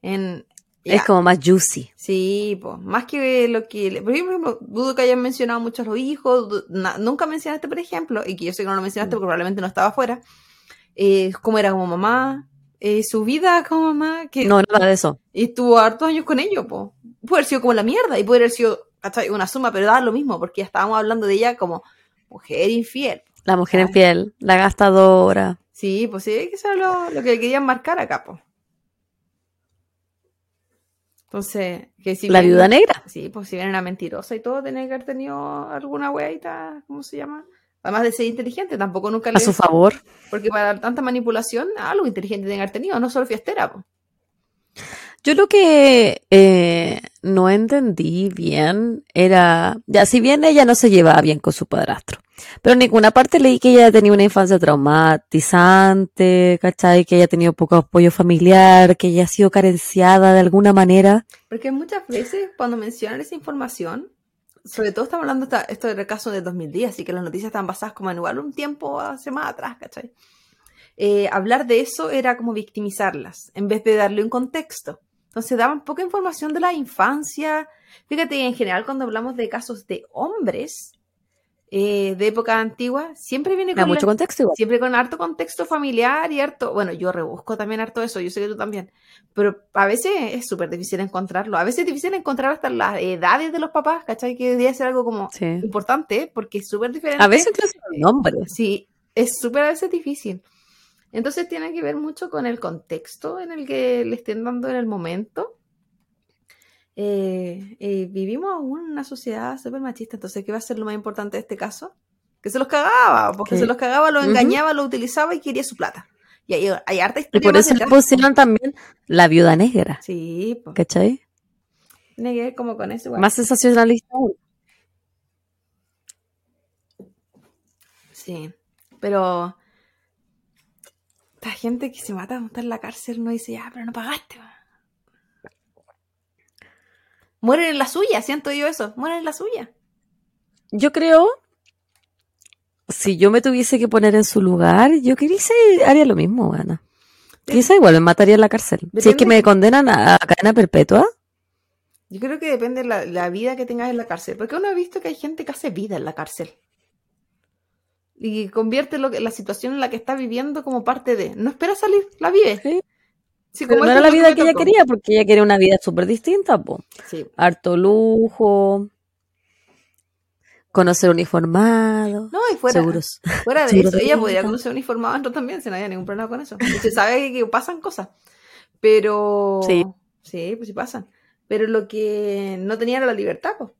En, Es como más juicy. Sí, pues, más que lo que, por ejemplo, dudo que hayan mencionado mucho a los hijos, na- nunca mencionaste, por ejemplo, y que yo sé que no lo mencionaste porque probablemente no estaba afuera, eh, cómo era como mamá, eh, su vida como mamá, que No, nada de eso. y estuvo hartos años con ellos, po. Puede haber sido como la mierda y puede haber sido ¿cachai? una suma, pero da lo mismo, porque ya estábamos hablando de ella como mujer infiel. La mujer Ah. infiel, la gastadora. Sí, pues sí, que eso es lo, lo que querían marcar acá, po. Entonces, que si La viuda negra. Sí, pues si bien era mentirosa y todo, tenía que haber tenido alguna weadita, ¿cómo se llama? Además de ser inteligente, tampoco nunca A le... su favor. Porque para tanta manipulación, algo inteligente tenía que haber tenido, no solo fiestera, po. Yo lo que eh, no entendí bien era, ya si bien ella no se llevaba bien con su padrastro, pero en ninguna parte leí que ella tenía una infancia traumatizante, ¿cachai? Que ella ha tenido poco apoyo familiar, que ella ha sido carenciada de alguna manera. Porque muchas veces cuando mencionan esa información, sobre todo estamos hablando esta- esto del caso de 2010, así que las noticias están basadas como en un tiempo hace más atrás, ¿cachai? Eh, hablar de eso era como victimizarlas, en vez de darle un contexto. Entonces daban poca información de la infancia. Fíjate, en general cuando hablamos de casos de hombres eh, de época antigua, siempre viene con la- mucho contexto igual. Siempre con harto contexto familiar y harto, bueno, yo rebusco también harto eso, yo sé que tú también, pero a veces es súper difícil encontrarlo, a veces es difícil encontrar hasta las edades de los papás, ¿cachai? Que debería ser algo como Sí. importante, porque es súper diferente. A veces incluso el nombre. Sí, es súper a veces difícil. Entonces tiene que ver mucho con el contexto en el que le estén dando en el momento. Eh, eh, vivimos aún en una sociedad súper machista, entonces, ¿qué va a ser lo más importante de este caso? Que se los cagaba, porque se los cagaba, lo engañaba, lo utilizaba y quería su plata. Y hay, hay harta Y por eso le pusieron también la viuda negra, Sí, pues, ¿cachai? tiene que ver como con eso. igual. Más sensacionalista. Sí, pero esta gente que se mata cuando está en la cárcel no dice, ya, pero no pagaste. va". Mueren en la suya, siento yo eso, mueren en la suya. Yo creo, si yo me tuviese que poner en su lugar, yo quizá haría lo mismo, Ana. Quizá igual me mataría en la cárcel. Si es que me condenan a, a cadena perpetua, Yo creo que depende de la, la vida que tengas en la cárcel, porque uno ha visto que hay gente que hace vida en la cárcel. Y convierte lo que, la situación en la que está viviendo como parte de... No espera salir, la vive. Sí. Sí, pero como no era la vida que ella quería, porque ella quería una vida súper distinta, po. Sí, Harto lujo, conocer uniformado, No, y fuera, seguros. fuera de eso, de ella podría conocer uniformado también, si no había ningún problema con eso. Y se sabe que pasan cosas. Pero. Sí. Sí, pues sí pasan. Pero lo que no tenía era la libertad, pues.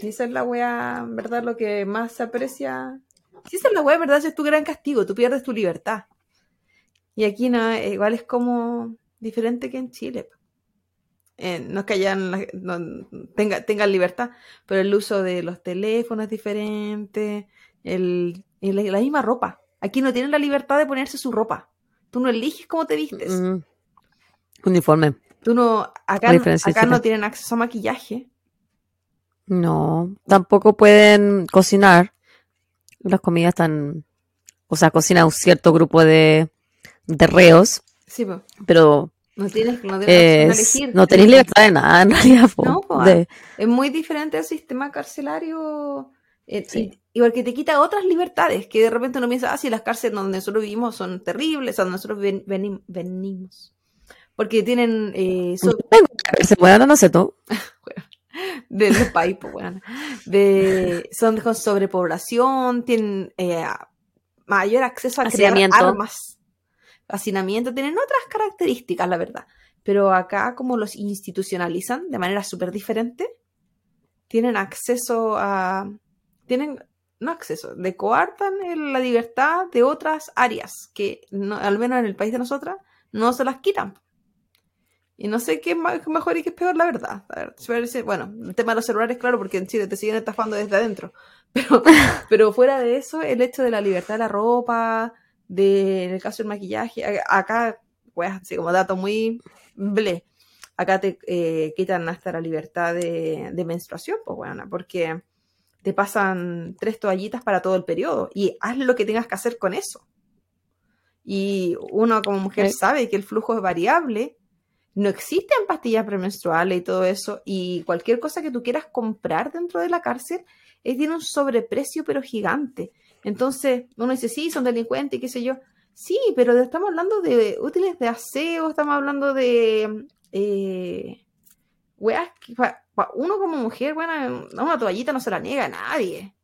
Esa es la wea, en verdad, lo que más se aprecia. Si esa es la en verdad, es tu gran castigo, tú pierdes tu libertad. Y aquí no, eh, igual es como diferente que en Chile. Eh, no es que la- no, tenga, tengan libertad, pero el uso de los teléfonos es diferente, el en la, misma ropa. Aquí no tienen la libertad de ponerse su ropa. Tú no eliges cómo te vistes. Mm. Uniforme. Tú no, acá, acá no tienen acceso a maquillaje. No, tampoco pueden cocinar. Las comidas están, o sea, cocina un cierto grupo de, de reos, Sí, po. pero No tienes, no tienes es- elegir. no tenéis libertad de nada en realidad. po. No, po, De- Es muy diferente al sistema carcelario. eh, Sí. y- Igual que te quita otras libertades, que de repente uno piensa, ah, si las cárceles donde nosotros vivimos son terribles, donde nosotros ven- venim- venimos. Porque tienen eh, so- se pueden, no sé tú. de los países, pues, weón. de, son con sobrepoblación, tienen eh, mayor acceso a crear armas, hacinamiento, tienen otras características, la verdad. Pero acá, como los institucionalizan de manera súper diferente, tienen acceso a. Tienen. No acceso, le coartan la libertad de otras áreas que, no- al menos en el país de nosotras, no se las quitan. Y no sé qué es mejor y qué es peor, la verdad. A ver, bueno, el tema de los celulares, claro, porque en Chile te siguen estafando desde adentro. Pero, pero fuera de eso, el hecho de la libertad de la ropa, de, en el caso del maquillaje, acá, pues, así como dato muy ble, acá te eh, quitan hasta la libertad de, de menstruación, pues bueno, porque te pasan tres toallitas para todo el periodo y haz lo que tengas que hacer con eso. Y uno como mujer Ok. sabe que el flujo es variable, no existen pastillas premenstruales y todo eso, y cualquier cosa que tú quieras comprar dentro de la cárcel eh, tiene un sobreprecio pero gigante. Entonces uno dice, sí, son delincuentes y qué sé yo. Sí, pero estamos hablando de útiles de aseo, estamos hablando de... Eh, weas uno como mujer, bueno, una toallita no se la niega a nadie.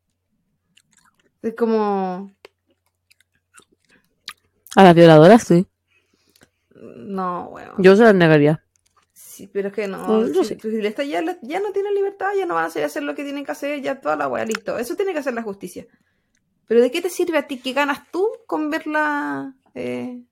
Es como... A las violadoras, sí. No, bueno. Yo se las negaría. Sí, pero es que no. No, yo si, sí. si está- ya, ya no tienen libertad, ya no van a hacer, hacer lo que tienen que hacer, ya toda la wea, listo. Eso tiene que hacer la justicia. Pero ¿de qué te sirve a ti que ganas tú con verla eh,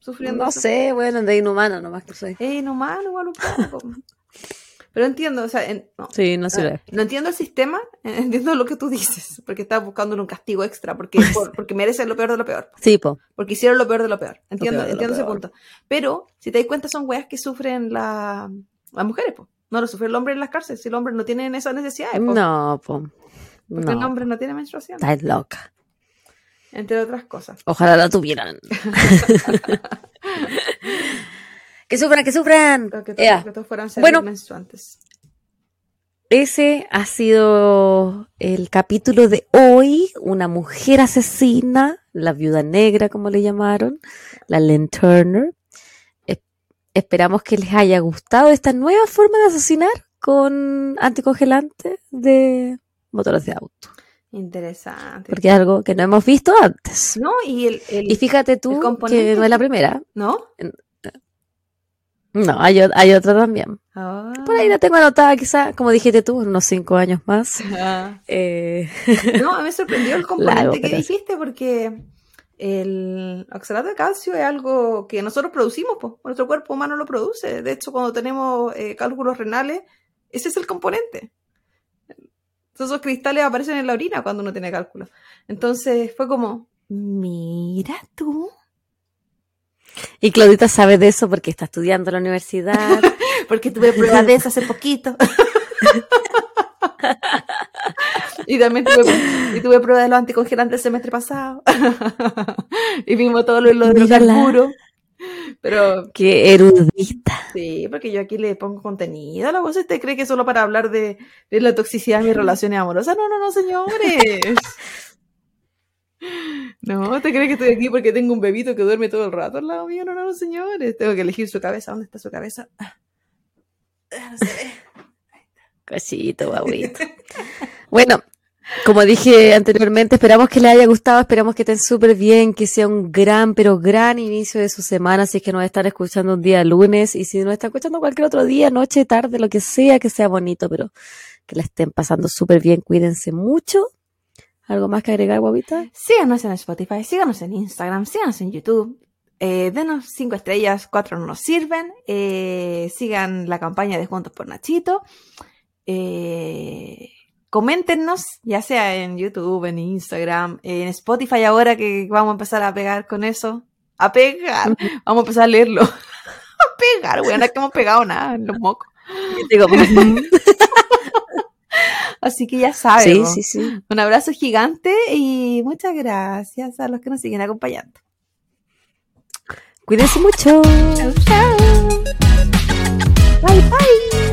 sufriendo? No eso? sé, bueno, de inhumano nomás que soy. Eh, no mal, igual un poco. Pero entiendo, o sea, en- no, Sí, no Ah, sirve. no entiendo el sistema, entiendo lo que tú dices, porque estás buscando un castigo extra, porque, por- porque merecen lo peor de lo peor, Sí, po. porque hicieron lo peor de lo peor. Entiendo, peor entiendo ese punto. Pero, si te das cuenta, son weas que sufren la- las mujeres, po. No lo sufre el hombre en las cárceles, si el hombre no tiene esas necesidades, po. No, po. porque el No. hombre no tiene menstruación, Estás loca. entre otras cosas. Ojalá la tuvieran. que sufran, que sufran. Que, todos, que todos fueran seres Bueno. menstruantes. Ese ha sido el capítulo de hoy. Una mujer asesina, la viuda negra, como le llamaron, la Len Turner. Es- esperamos que les haya gustado esta nueva forma de asesinar con anticongelante de motores de auto. Interesante. Porque es algo que no hemos visto antes. No, y el, el- Y fíjate tú que no es la primera. ¿No? No, hay, hay otra también. Ah. Por ahí la tengo anotada, quizá, como dijiste tú, en unos cinco años más. Ah. Eh, No, a mí me sorprendió el componente que pero- dijiste porque el oxalato de calcio es algo que nosotros producimos, pues, nuestro cuerpo humano lo produce. De hecho, cuando tenemos eh, cálculos renales, ese es el componente. Esos cristales aparecen en la orina cuando uno tiene cálculos. Entonces fue como, mira tú. Y Claudita sabe de eso porque está estudiando en la universidad. Porque tuve pruebas de eso hace poquito. y también tuve, y tuve pruebas de los anticongelantes el semestre pasado. y vimos todo lo, lo de los carburos. Pero Qué erudita. sí, porque yo aquí le pongo contenido a la voz. ¿Usted cree que solo para hablar de, de la toxicidad de mis relaciones amorosas? No, no, no, señores. No, ¿usted cree que estoy aquí porque tengo un bebito que duerme todo el rato al lado mío? No, no, no, señores. Tengo que elegir su cabeza. ¿Dónde está su cabeza? Ah, no se. Cosito, guaguito. Bueno, como dije anteriormente, esperamos que les haya gustado, esperamos que estén súper bien, que sea un gran, pero gran inicio de su semana, si es que nos están escuchando un día lunes, y si nos están escuchando cualquier otro día, noche, tarde, lo que sea, que sea bonito, pero que la estén pasando súper bien, cuídense mucho. ¿Algo más que agregar, guaguita? Síganos en Spotify, síganos en Instagram, síganos en YouTube. Eh, denos cinco estrellas, cuatro no nos sirven. Eh, sigan la campaña de Juntos por Nachito. Eh, coméntenos, ya sea en YouTube, en Instagram, en Spotify ahora que vamos a empezar a pegar con eso. A pegar. Vamos a empezar a leerlo. a pegar, weón, no es que hemos pegado nada en los mocos. Digo, Así que ya saben. Sí, sí, sí. Un abrazo gigante y muchas gracias a los que nos siguen acompañando. Cuídense mucho. Chao, chao. Bye, bye.